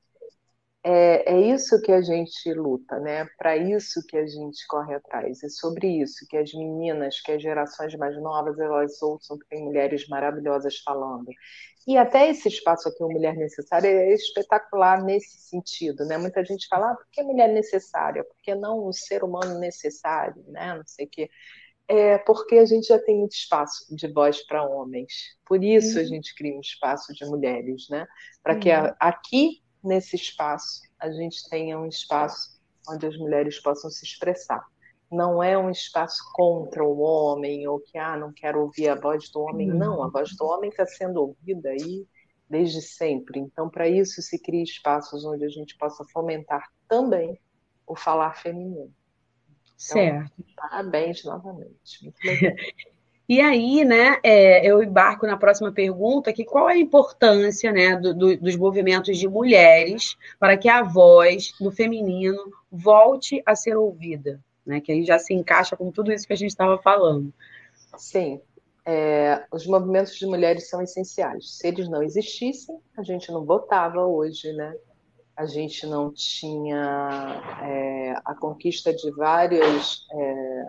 é, é isso que a gente luta, né? Para isso que a gente corre atrás, é sobre isso que as meninas, que as gerações mais novas, elas ouçam que tem mulheres maravilhosas falando. E até esse espaço aqui, o Mulher Necessária, é espetacular nesse sentido, né? Muita gente fala, ah, por que mulher necessária? Por que não o ser humano necessário, né? Não sei o quê é porque a gente já tem muito espaço de voz para homens. Por isso uhum. a gente cria um espaço de mulheres, né? Para que a, uhum. aqui, nesse espaço, a gente tenha um espaço onde as mulheres possam se expressar. Não é um espaço contra o homem, ou que, ah, não quero ouvir a voz do homem. Uhum. Não, a voz do homem está sendo ouvida aí desde sempre. Então, para isso, se cria espaços onde a gente possa fomentar também o falar feminino. Então, certo. Parabéns novamente. Muito *laughs* legal. E aí, né, é, eu embarco na próxima pergunta, que qual é a importância, né, do, do, dos movimentos de mulheres para que a voz do feminino volte a ser ouvida, né, que aí já se encaixa com tudo isso que a gente estava falando. Sim, é, os movimentos de mulheres são essenciais. Se eles não existissem, a gente não votava hoje, né? A gente não tinha é, a conquista de várias, é,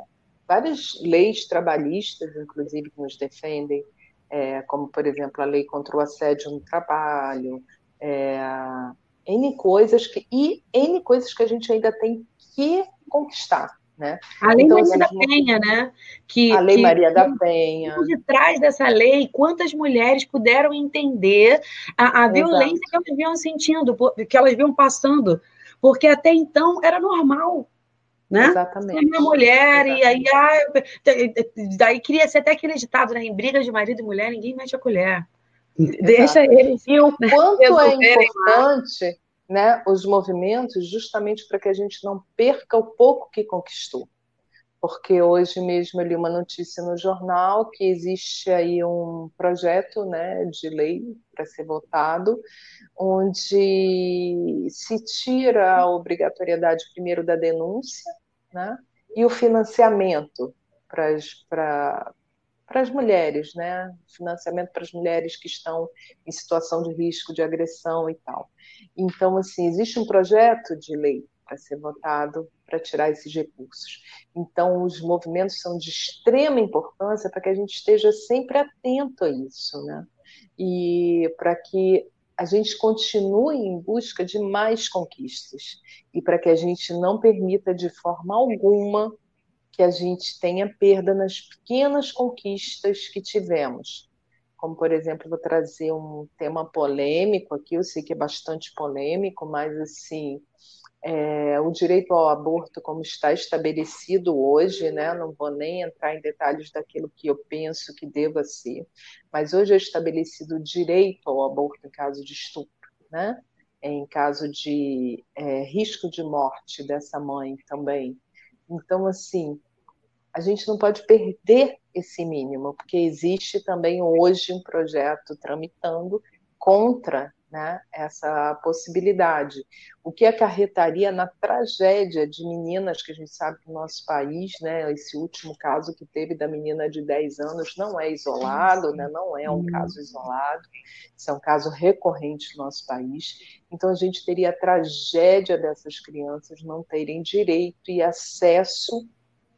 várias leis trabalhistas, inclusive, que nos defendem, é, como, por exemplo, a lei contra o assédio no trabalho, é, N coisas que, e N coisas que a gente ainda tem que conquistar. Né? A Lei então, Maria da Penha, né? Que, a Lei que, Maria da Penha. Por detrás dessa lei, quantas mulheres puderam entender a, a violência que elas vinham sentindo, que elas vinham passando, porque até então era normal. Né? Exatamente. Uma mulher, Exatamente. e aí, ah, daí cria-se até aquele ditado, né? Em briga de marido e mulher, ninguém mete a colher. Exato. Deixa eles. E o quanto é importante né, os movimentos justamente para que a gente não perca o pouco que conquistou. Porque hoje mesmo eu li uma notícia no jornal que existe aí um projeto né, de lei para ser votado, onde se tira a obrigatoriedade primeiro da denúncia né, e o financiamento para para as mulheres, né? Financiamento para as mulheres que estão em situação de risco de agressão e tal. Então, assim, existe um projeto de lei para ser votado para tirar esses recursos. Então, os movimentos são de extrema importância para que a gente esteja sempre atento a isso, né? E para que a gente continue em busca de mais conquistas e para que a gente não permita de forma alguma que a gente tenha perda nas pequenas conquistas que tivemos. Como, por exemplo, vou trazer um tema polêmico aqui, eu sei que é bastante polêmico, mas assim, é, o direito ao aborto como está estabelecido hoje, né? Não vou nem entrar em detalhes daquilo que eu penso que deva ser, mas hoje é estabelecido o direito ao aborto em caso de estupro, né? Em caso de é, risco de morte dessa mãe também. Então, assim, a gente não pode perder esse mínimo, porque existe também hoje um projeto tramitando contra né, essa possibilidade, o que acarretaria na tragédia de meninas que a gente sabe que no nosso país, né, esse último caso que teve da menina de 10 anos não é isolado, né, não é um caso isolado, isso é um caso recorrente no nosso país, então a gente teria a tragédia dessas crianças não terem direito e acesso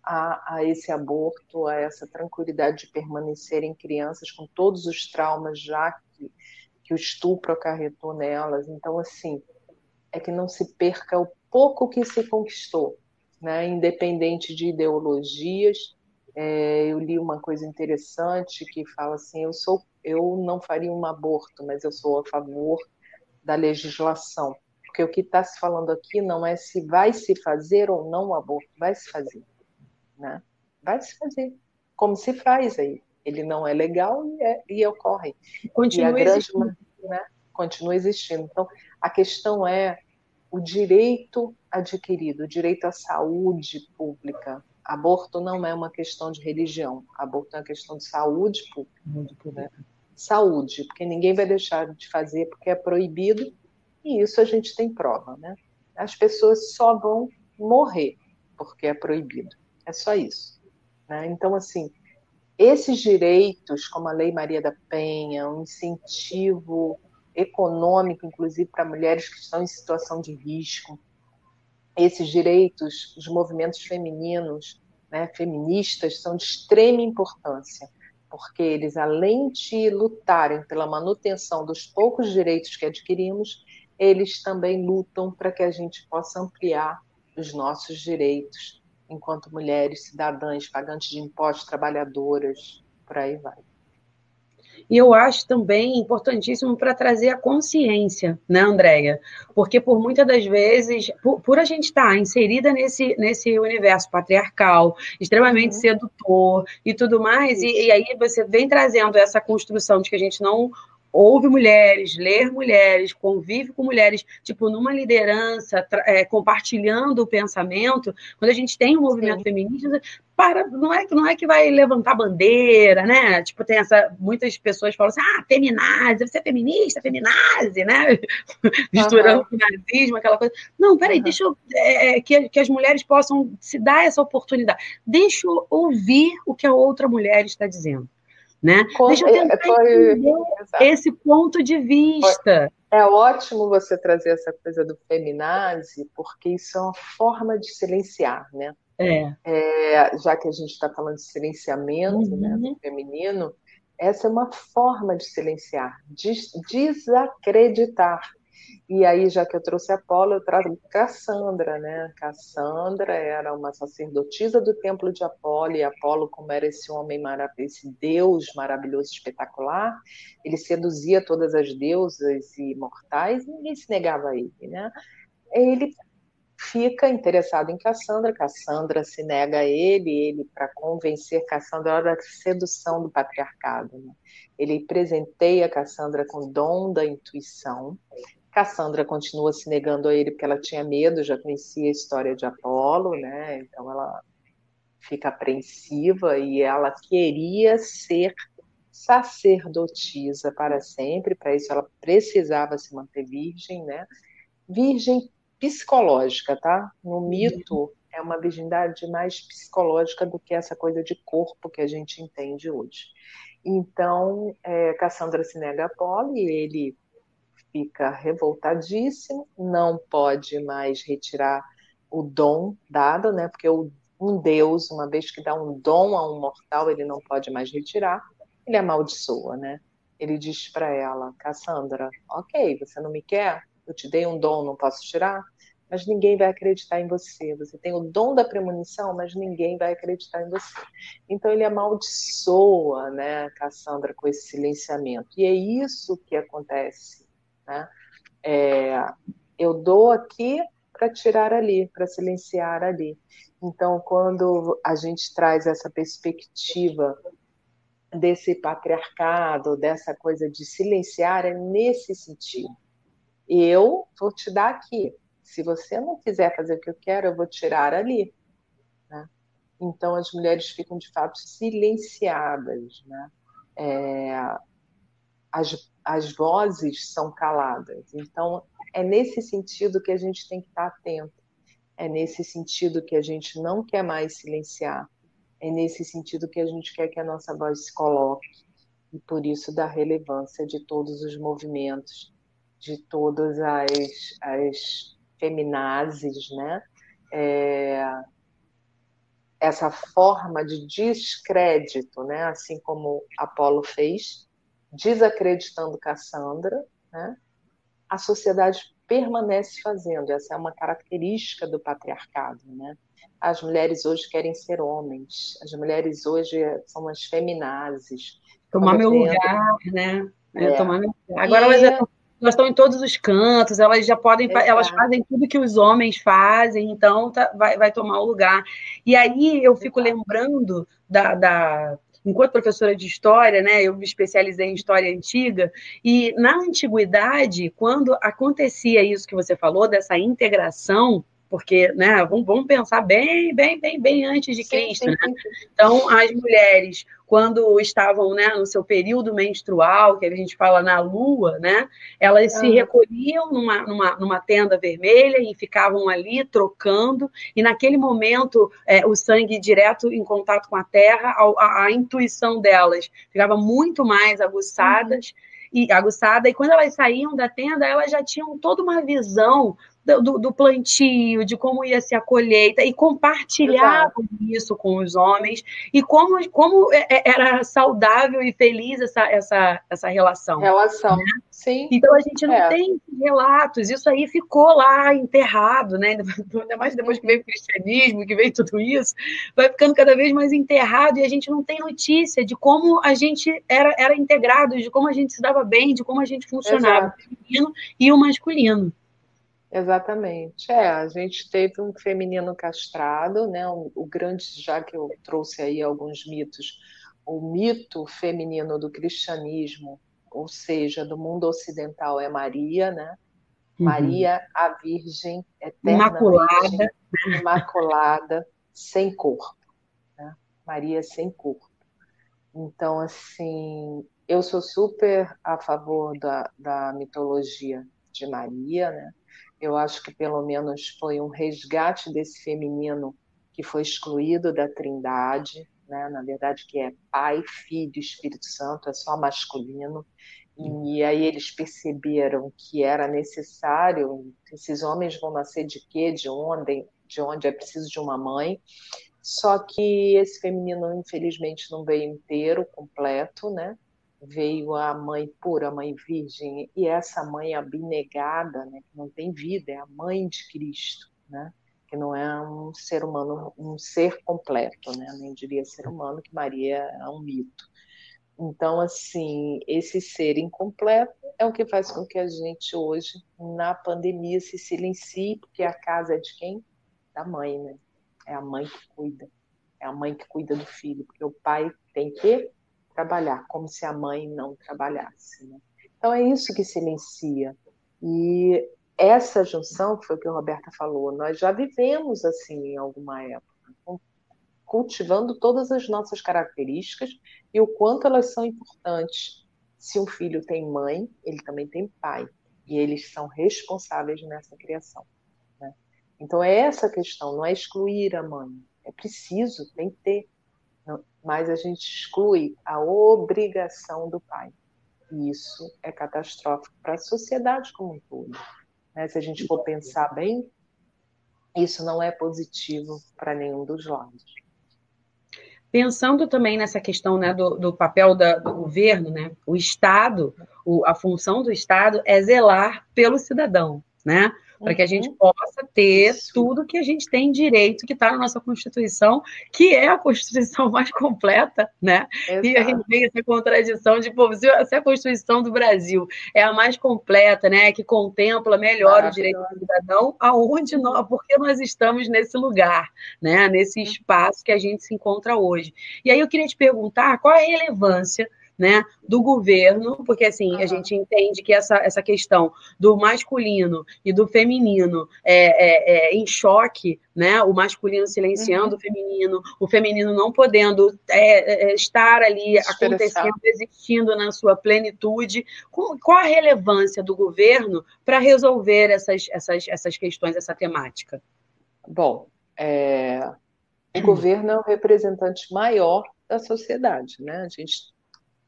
a, a, esse aborto, a essa tranquilidade de permanecerem crianças com todos os traumas já que, que o estupro acarretou nelas. Então, assim, é que não se perca o pouco que se conquistou, né? independente de ideologias. É, eu li uma coisa interessante que fala assim: eu sou, eu não faria um aborto, mas eu sou a favor da legislação, porque o que está se falando aqui não é se vai se fazer ou não o aborto, vai se fazer né? Vai se fazer, como se faz aí. Ele não é legal e, é, e ocorre. Continua e existindo. Né, continua existindo. Então, a questão é o direito adquirido, o direito à saúde pública. Aborto não é uma questão de religião, aborto é uma questão de saúde pública. Né? Saúde, porque ninguém vai deixar de fazer porque é proibido, e isso a gente tem prova. Né? As pessoas só vão morrer porque é proibido. É só isso. Né? Então, assim, esses direitos, como a Lei Maria da Penha, um incentivo econômico, inclusive para mulheres que estão em situação de risco, esses direitos, os movimentos femininos, né, feministas, são de extrema importância, porque eles, além de lutarem pela manutenção dos poucos direitos que adquirimos, eles também lutam para que a gente possa ampliar os nossos direitos enquanto mulheres, cidadãs, pagantes de impostos, trabalhadoras, por aí vai. E eu acho também importantíssimo para trazer a consciência, né, Andréia? Porque por muitas das vezes, por, por, a gente estar tá inserida nesse, nesse universo patriarcal, extremamente uhum. sedutor e tudo mais, e, e, aí você vem trazendo essa construção de que a gente não ouve mulheres, ler mulheres, convive com mulheres, tipo, numa liderança, é, compartilhando o pensamento, quando a gente tem um movimento Sim. feminista, para, não é, não é que vai levantar bandeira, né? Tipo, tem essa. Muitas pessoas falam assim, ah, feminazi, você é feminista, feminazi, né? *laughs* Misturando uhum. o nazismo, aquela coisa. Não, peraí, uhum. deixa eu. É, é, que, que as mulheres possam se dar essa oportunidade. Deixa eu ouvir o que a outra mulher está dizendo. Né? Deixa eu tentar foi, esse ponto de vista. É ótimo você trazer essa coisa do feminazi, porque isso é uma forma de silenciar, né? É. é já que a gente está falando de silenciamento uhum. né, do feminino, essa é uma forma de silenciar, de desacreditar. E aí, já que eu trouxe Apolo, eu trago Cassandra, né? Cassandra era uma sacerdotisa do templo de Apolo, e Apolo, como era esse homem maravilhoso, esse deus maravilhoso, espetacular, ele seduzia todas as deusas e mortais, e ninguém se negava a ele, né? Ele fica interessado em Cassandra, Cassandra se nega a ele, ele, para convencer Cassandra, era a sedução do patriarcado. Né? Ele presenteia Cassandra com o dom da intuição, Cassandra continua se negando a ele porque ela tinha medo, já conhecia a história de Apolo, né? Então ela fica apreensiva e ela queria ser sacerdotisa para sempre, para isso ela precisava se manter virgem, né? Virgem psicológica, tá? No mito é uma virgindade mais psicológica do que essa coisa de corpo que a gente entende hoje. Então, é, Cassandra se nega a Apolo e ele fica revoltadíssimo, não pode mais retirar o dom dado, né? Porque um Deus, uma vez que dá um dom a um mortal, ele não pode mais retirar, ele amaldiçoa, né? Ele diz para ela, Cassandra, ok, você não me quer? Eu te dei um dom, não posso tirar? Mas ninguém vai acreditar em você. Você tem o dom da premonição, mas ninguém vai acreditar em você. Então ele amaldiçoa, né, Cassandra, com esse silenciamento. E é isso que acontece né? É, eu dou aqui para tirar ali, para silenciar ali. Então, quando a gente traz essa perspectiva desse patriarcado, dessa coisa de silenciar, é nesse sentido. Eu vou te dar aqui. Se você não quiser fazer o que eu quero, eu vou tirar ali. Né? Então, as mulheres ficam, de fato, silenciadas. Né? É, as, as vozes são caladas. Então, é nesse sentido que a gente tem que estar atento. É nesse sentido que a gente não quer mais silenciar. É nesse sentido que a gente quer que a nossa voz se coloque. E por isso da relevância de todos os movimentos, de todas as, as feminazes, né? É, essa forma de descrédito, né? assim como Apolo fez, desacreditando Cassandra, né? a sociedade permanece fazendo. Essa é uma característica do patriarcado. Né? As mulheres hoje querem ser homens, as mulheres hoje são as feminazes. Tomar meu lugar, né? É, é. Tomar meu. Agora e... elas, elas estão em todos os cantos, elas já podem, Exato. elas fazem tudo que os homens fazem, então tá, vai, vai tomar o lugar. E aí eu fico Exato. lembrando da, da enquanto professora de história, né, eu me especializei em história antiga, e na antiguidade, quando acontecia isso que você falou, dessa integração porque, né, vamos, vamos pensar bem, bem, bem, bem antes de Cristo, sim, sim, né? Então, as mulheres, quando estavam, né, no seu período menstrual, que a gente fala na lua, né, elas se recolhiam numa, numa, numa, tenda vermelha e ficavam ali trocando, e naquele momento, é, o sangue direto em contato com a terra, a, a, a intuição delas ficava muito mais aguçadas, uhum. e aguçada, e quando elas saíam da tenda, elas já tinham toda uma visão do, do, plantio, de como ia ser a colheita, e compartilhavam Exato. isso com os homens, e como, como é, é, era saudável e feliz essa, essa, essa relação. Relação, né? sim. Então a gente não é. tem relatos, isso aí ficou lá enterrado, né? *laughs* Ainda mais depois que veio o cristianismo, que veio tudo isso, vai ficando cada vez mais enterrado, e a gente não tem notícia de como a gente era, era integrado, de como a gente se dava bem, de como a gente funcionava, o feminino e o masculino. Exatamente. É, a gente teve um feminino castrado, né? O, o, grande, já que eu trouxe aí alguns mitos, o mito feminino do cristianismo, ou seja, do mundo ocidental é Maria, né? Uhum. Maria, a Virgem eterna, imaculada, virgem, imaculada, sem corpo, né? Maria sem corpo. Então, assim, eu sou super a favor da, da mitologia de Maria, né? Eu acho que pelo menos foi um resgate desse feminino que foi excluído da Trindade, né? Na verdade que é Pai, Filho Espírito Santo, é só masculino. E aí eles perceberam que era necessário, esses homens vão nascer de quê? De onde? De onde é preciso de uma mãe. Só que esse feminino, infelizmente, não veio inteiro, completo, né? Veio a mãe pura, a mãe virgem, e essa mãe abnegada, né, que não tem vida, é a mãe de Cristo, né, que não é um ser humano, um ser completo, né, nem diria ser humano, que Maria é um mito. Então, assim, esse ser incompleto é o que faz com que a gente hoje, na pandemia, se silencie, porque a casa é de quem? Da mãe, né? É a mãe que cuida. É a mãe que cuida do filho, porque o pai tem que trabalhar, como se a mãe não trabalhasse. Né? Então é isso que silencia. E essa junção, foi o que a Roberta falou, nós já vivemos assim em alguma época, cultivando todas as nossas características e o quanto elas são importantes. Se um filho tem mãe, ele também tem pai, e eles são responsáveis nessa criação. Né? Então, é essa questão, não é excluir a mãe, é preciso, tem que ter, mas a gente exclui a obrigação do pai. E isso é catastrófico para a sociedade como um todo. Né? Se a gente for pensar bem, isso não é positivo para nenhum dos lados. Pensando também nessa questão né, do, do papel da, do governo, né, o Estado, o, a função do Estado é zelar pelo cidadão, né? Para que a gente uhum. possa ter tudo que a gente tem direito, que está na nossa Constituição, que é a Constituição *laughs* mais completa, né? Exato. E a gente vê essa contradição de, pô, se a Constituição do Brasil é a mais completa, né, que contempla melhor o direito do cidadão, aonde nós, porque nós estamos nesse lugar, né, nesse uhum. espaço que a gente se encontra hoje. E aí eu queria te perguntar qual é a relevância né, do governo, porque assim uhum. a gente entende que essa, essa questão do masculino e do feminino é, é, é em choque, né, o masculino silenciando uhum. o feminino, o feminino não podendo é, é estar ali acontecendo, existindo na sua plenitude. Qual a relevância do governo para resolver essas, essas, essas questões, essa temática? Bom, é, o governo é o representante maior da sociedade, né? A gente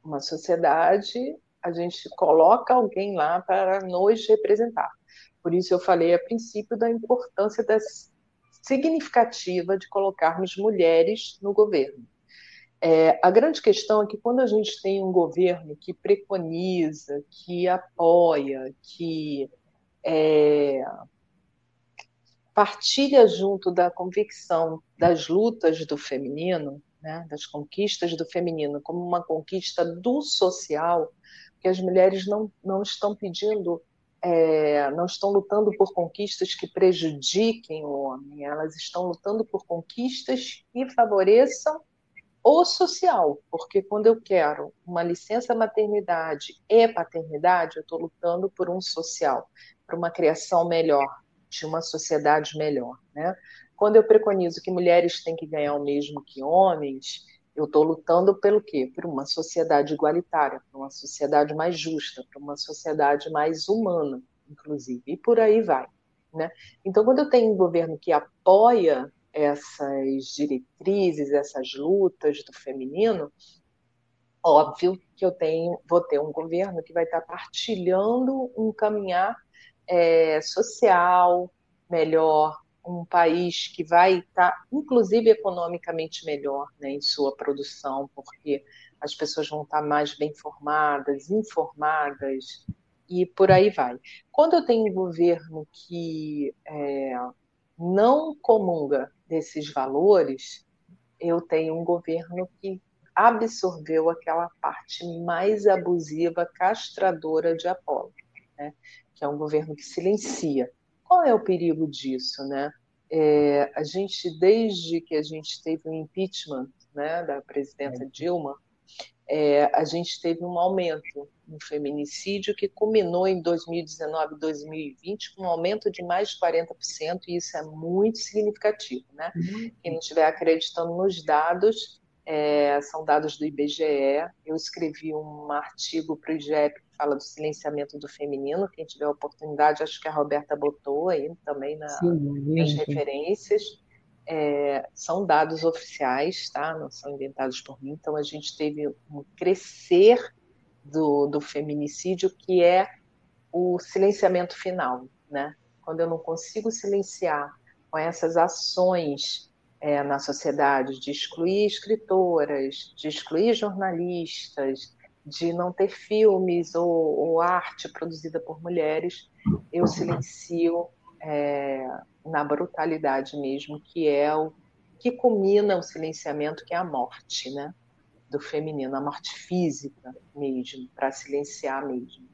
uma sociedade, a gente coloca alguém lá para nos representar. Por isso eu falei a princípio da importância das, significativa de colocarmos mulheres no governo. É, a grande questão é que quando a gente tem um governo que preconiza, que apoia, que é, partilha junto da convicção das lutas do feminino, né, das conquistas do feminino como uma conquista do social, que as mulheres não, não estão pedindo, é, não estão lutando por conquistas que prejudiquem o homem, elas estão lutando por conquistas que favoreçam o social, porque quando eu quero uma licença maternidade e paternidade, eu estou lutando por um social, por uma criação melhor, de uma sociedade melhor, né? Quando eu preconizo que mulheres têm que ganhar o mesmo que homens, eu estou lutando pelo quê? Por uma sociedade igualitária, por uma sociedade mais justa, por uma sociedade mais humana, inclusive, e por aí vai. Né? Então, quando eu tenho um governo que apoia essas diretrizes, essas lutas do feminino, óbvio que eu tenho, vou ter um governo que vai estar partilhando um caminhar é, social melhor, um país que vai estar, inclusive economicamente melhor né, em sua produção, porque as pessoas vão estar mais bem formadas, informadas e por aí vai. Quando eu tenho um governo que é, não comunga desses valores, eu tenho um governo que absorveu aquela parte mais abusiva, castradora de Apolo, né? que é um governo que silencia qual é o perigo disso, né? É, a gente, desde que a gente teve o impeachment né, da presidenta Dilma, é, a gente teve um aumento no feminicídio que culminou em 2019 2020 com um aumento de mais de 40%, e isso é muito significativo. Né? Uhum. Quem não estiver acreditando nos dados, é, são dados do IBGE. Eu escrevi um artigo para o IGEP fala do silenciamento do feminino. Quem tiver oportunidade, acho que a Roberta botou aí também na, Sim, nas referências. É, são dados oficiais, tá? Não são inventados por mim. Então a gente teve um crescer do, do feminicídio que é o silenciamento final, né? Quando eu não consigo silenciar com essas ações é, na sociedade de excluir escritoras, de excluir jornalistas, de não ter filmes ou, ou arte produzida por mulheres, eu silencio é, na brutalidade mesmo, que é o que culmina o silenciamento, que é a morte, né? Do feminino, a morte física mesmo, para silenciar mesmo.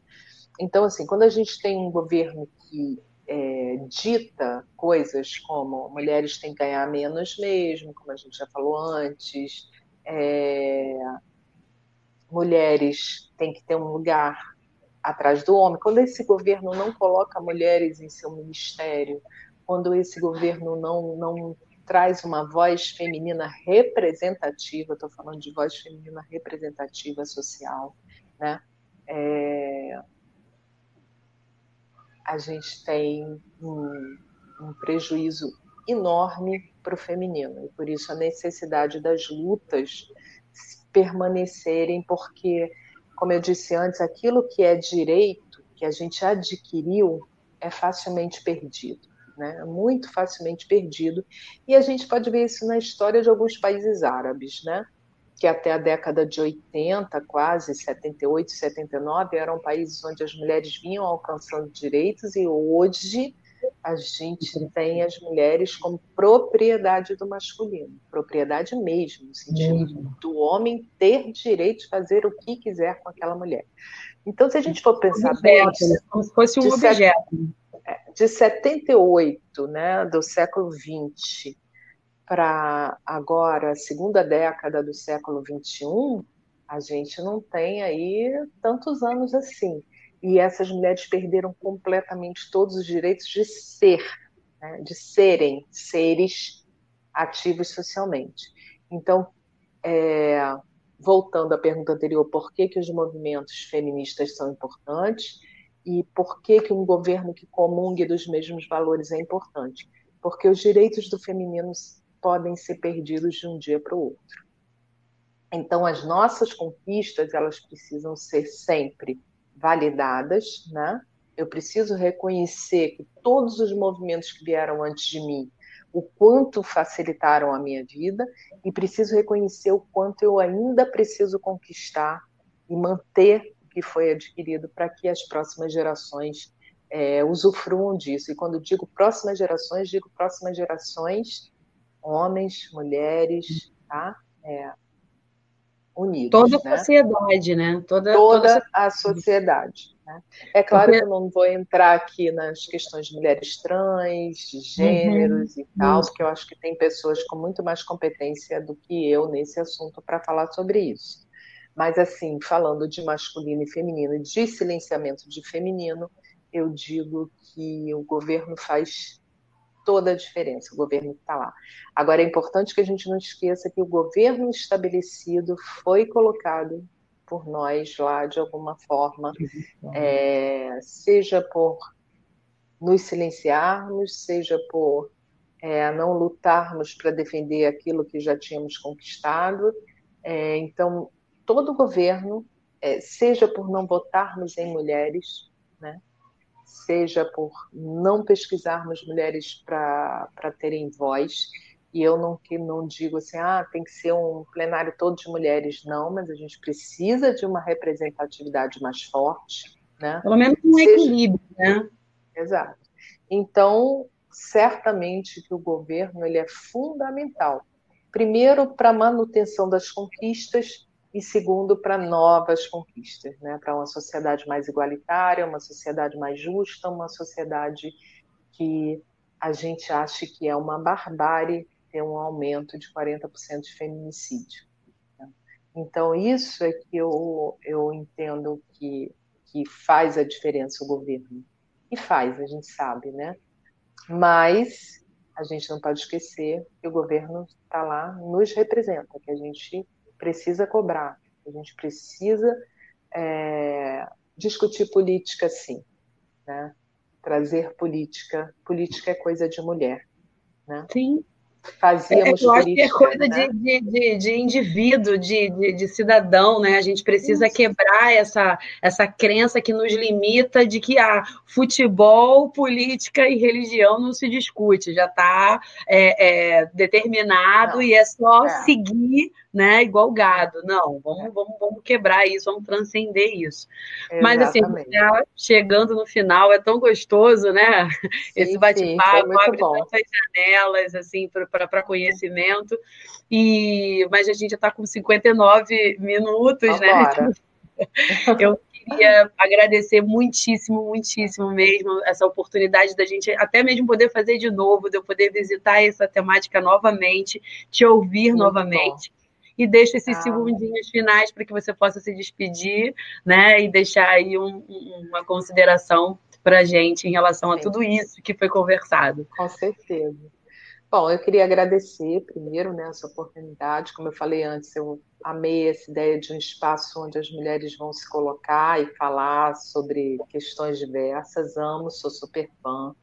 Então, assim, quando a gente tem um governo que é, dita coisas como mulheres têm que ganhar menos mesmo, como a gente já falou antes, é, mulheres têm que ter um lugar atrás do homem, quando esse governo não coloca mulheres em seu ministério, quando esse governo não, não traz uma voz feminina representativa, estou falando de voz feminina representativa social, né? É, a gente tem um, um prejuízo enorme para o feminino e por isso a necessidade das lutas permanecerem, porque, como eu disse antes, aquilo que é direito, que a gente adquiriu, é facilmente perdido né? muito facilmente perdido. E a gente pode ver isso na história de alguns países árabes, né? que até a década de 80, quase 78, 79, eram países onde as mulheres vinham alcançando direitos e hoje a gente tem as mulheres como propriedade do masculino, propriedade mesmo, no sentido do homem ter direito de fazer o que quiser com aquela mulher. Então, se a gente for pensar objeto, bem, né? como se fosse um objeto de 78, né, do século 20 para agora, a segunda década do século 21, a gente não tem aí tantos anos assim. E essas mulheres perderam completamente todos os direitos de ser, né, de serem seres ativos socialmente. Então, é, voltando à pergunta anterior, por que, que os movimentos feministas são importantes? e por que, que um governo que comungue dos mesmos valores é importante? Porque os direitos do feminino podem ser perdidos de um dia para o outro. Então, as nossas conquistas, elas precisam ser sempre validadas, né? Eu preciso reconhecer que todos os movimentos que vieram antes de mim, o quanto facilitaram a minha vida, e preciso reconhecer o quanto eu ainda preciso conquistar e manter que foi adquirido para que as próximas gerações é, usufruam disso. E quando digo próximas gerações, digo próximas gerações, homens, mulheres, tá? É, unidos. Toda né? a sociedade, né? Toda, toda, toda a sociedade. Né? É claro Porque... que eu não vou entrar aqui nas questões de mulheres trans, de gêneros uhum. e tal, porque eu acho que tem pessoas com muito mais competência do que eu nesse assunto para falar sobre isso. Mas, assim, falando de masculino e feminino, de silenciamento de feminino, eu digo que o governo faz toda a diferença, o governo está lá. Agora, é importante que a gente não esqueça que o governo estabelecido foi colocado por nós lá de alguma forma, é, seja por nos silenciarmos, seja por é, não lutarmos para defender aquilo que já tínhamos conquistado. É, então, todo o governo, é, seja por não votarmos em mulheres, né, seja por não pesquisarmos mulheres para terem voz, e eu não, que não digo assim, ah, tem que ser um plenário todo de mulheres, não, mas a gente precisa de uma representatividade mais forte. Né? Pelo menos um seja... equilíbrio, né? Exato. Então, certamente que o governo ele é fundamental. Primeiro, para a manutenção das conquistas e segundo, para novas conquistas, né? para uma sociedade mais igualitária, uma sociedade mais justa, uma sociedade que a gente acha que é uma barbárie ter um aumento de 40% de feminicídio. Né? Então, isso é que eu, eu entendo que, que faz a diferença o governo. E faz, a gente sabe, né? Mas a gente não pode esquecer que o governo está lá, nos representa, que a gente precisa cobrar, a gente precisa é, discutir política, sim, né? trazer política. Política é coisa de mulher. Né? Sim, fazíamos é, eu acho que é coisa né? de, de, de, indivíduo, de, de, de, cidadão, né? A gente precisa Isso. quebrar essa, essa crença que nos limita de que ah, futebol, política e religião não se discute, já está é, é, determinado não. e é só é. seguir né, igual gado. Não, vamos, vamos, vamos quebrar isso, vamos transcender isso. Exatamente. Mas assim, chegando no final, é tão gostoso, né? Sim, Esse bate-papo abre bom. tantas janelas assim para conhecimento. E mas a gente já está com 59 minutos, né? Então, *laughs* eu queria agradecer muitíssimo, muitíssimo mesmo essa oportunidade da gente até mesmo poder fazer de novo, de eu poder visitar essa temática novamente, te ouvir Muito novamente. Bom e deixo esses ah. segundinhos finais para que você possa se despedir, né? E deixar aí um, uma consideração para a gente em relação a tudo isso que foi conversado. Com certeza. Bom, eu queria agradecer primeiro né, essa oportunidade. Como eu falei antes, eu amei essa ideia de um espaço onde as mulheres vão se colocar e falar sobre questões diversas. Amo, sou super fã.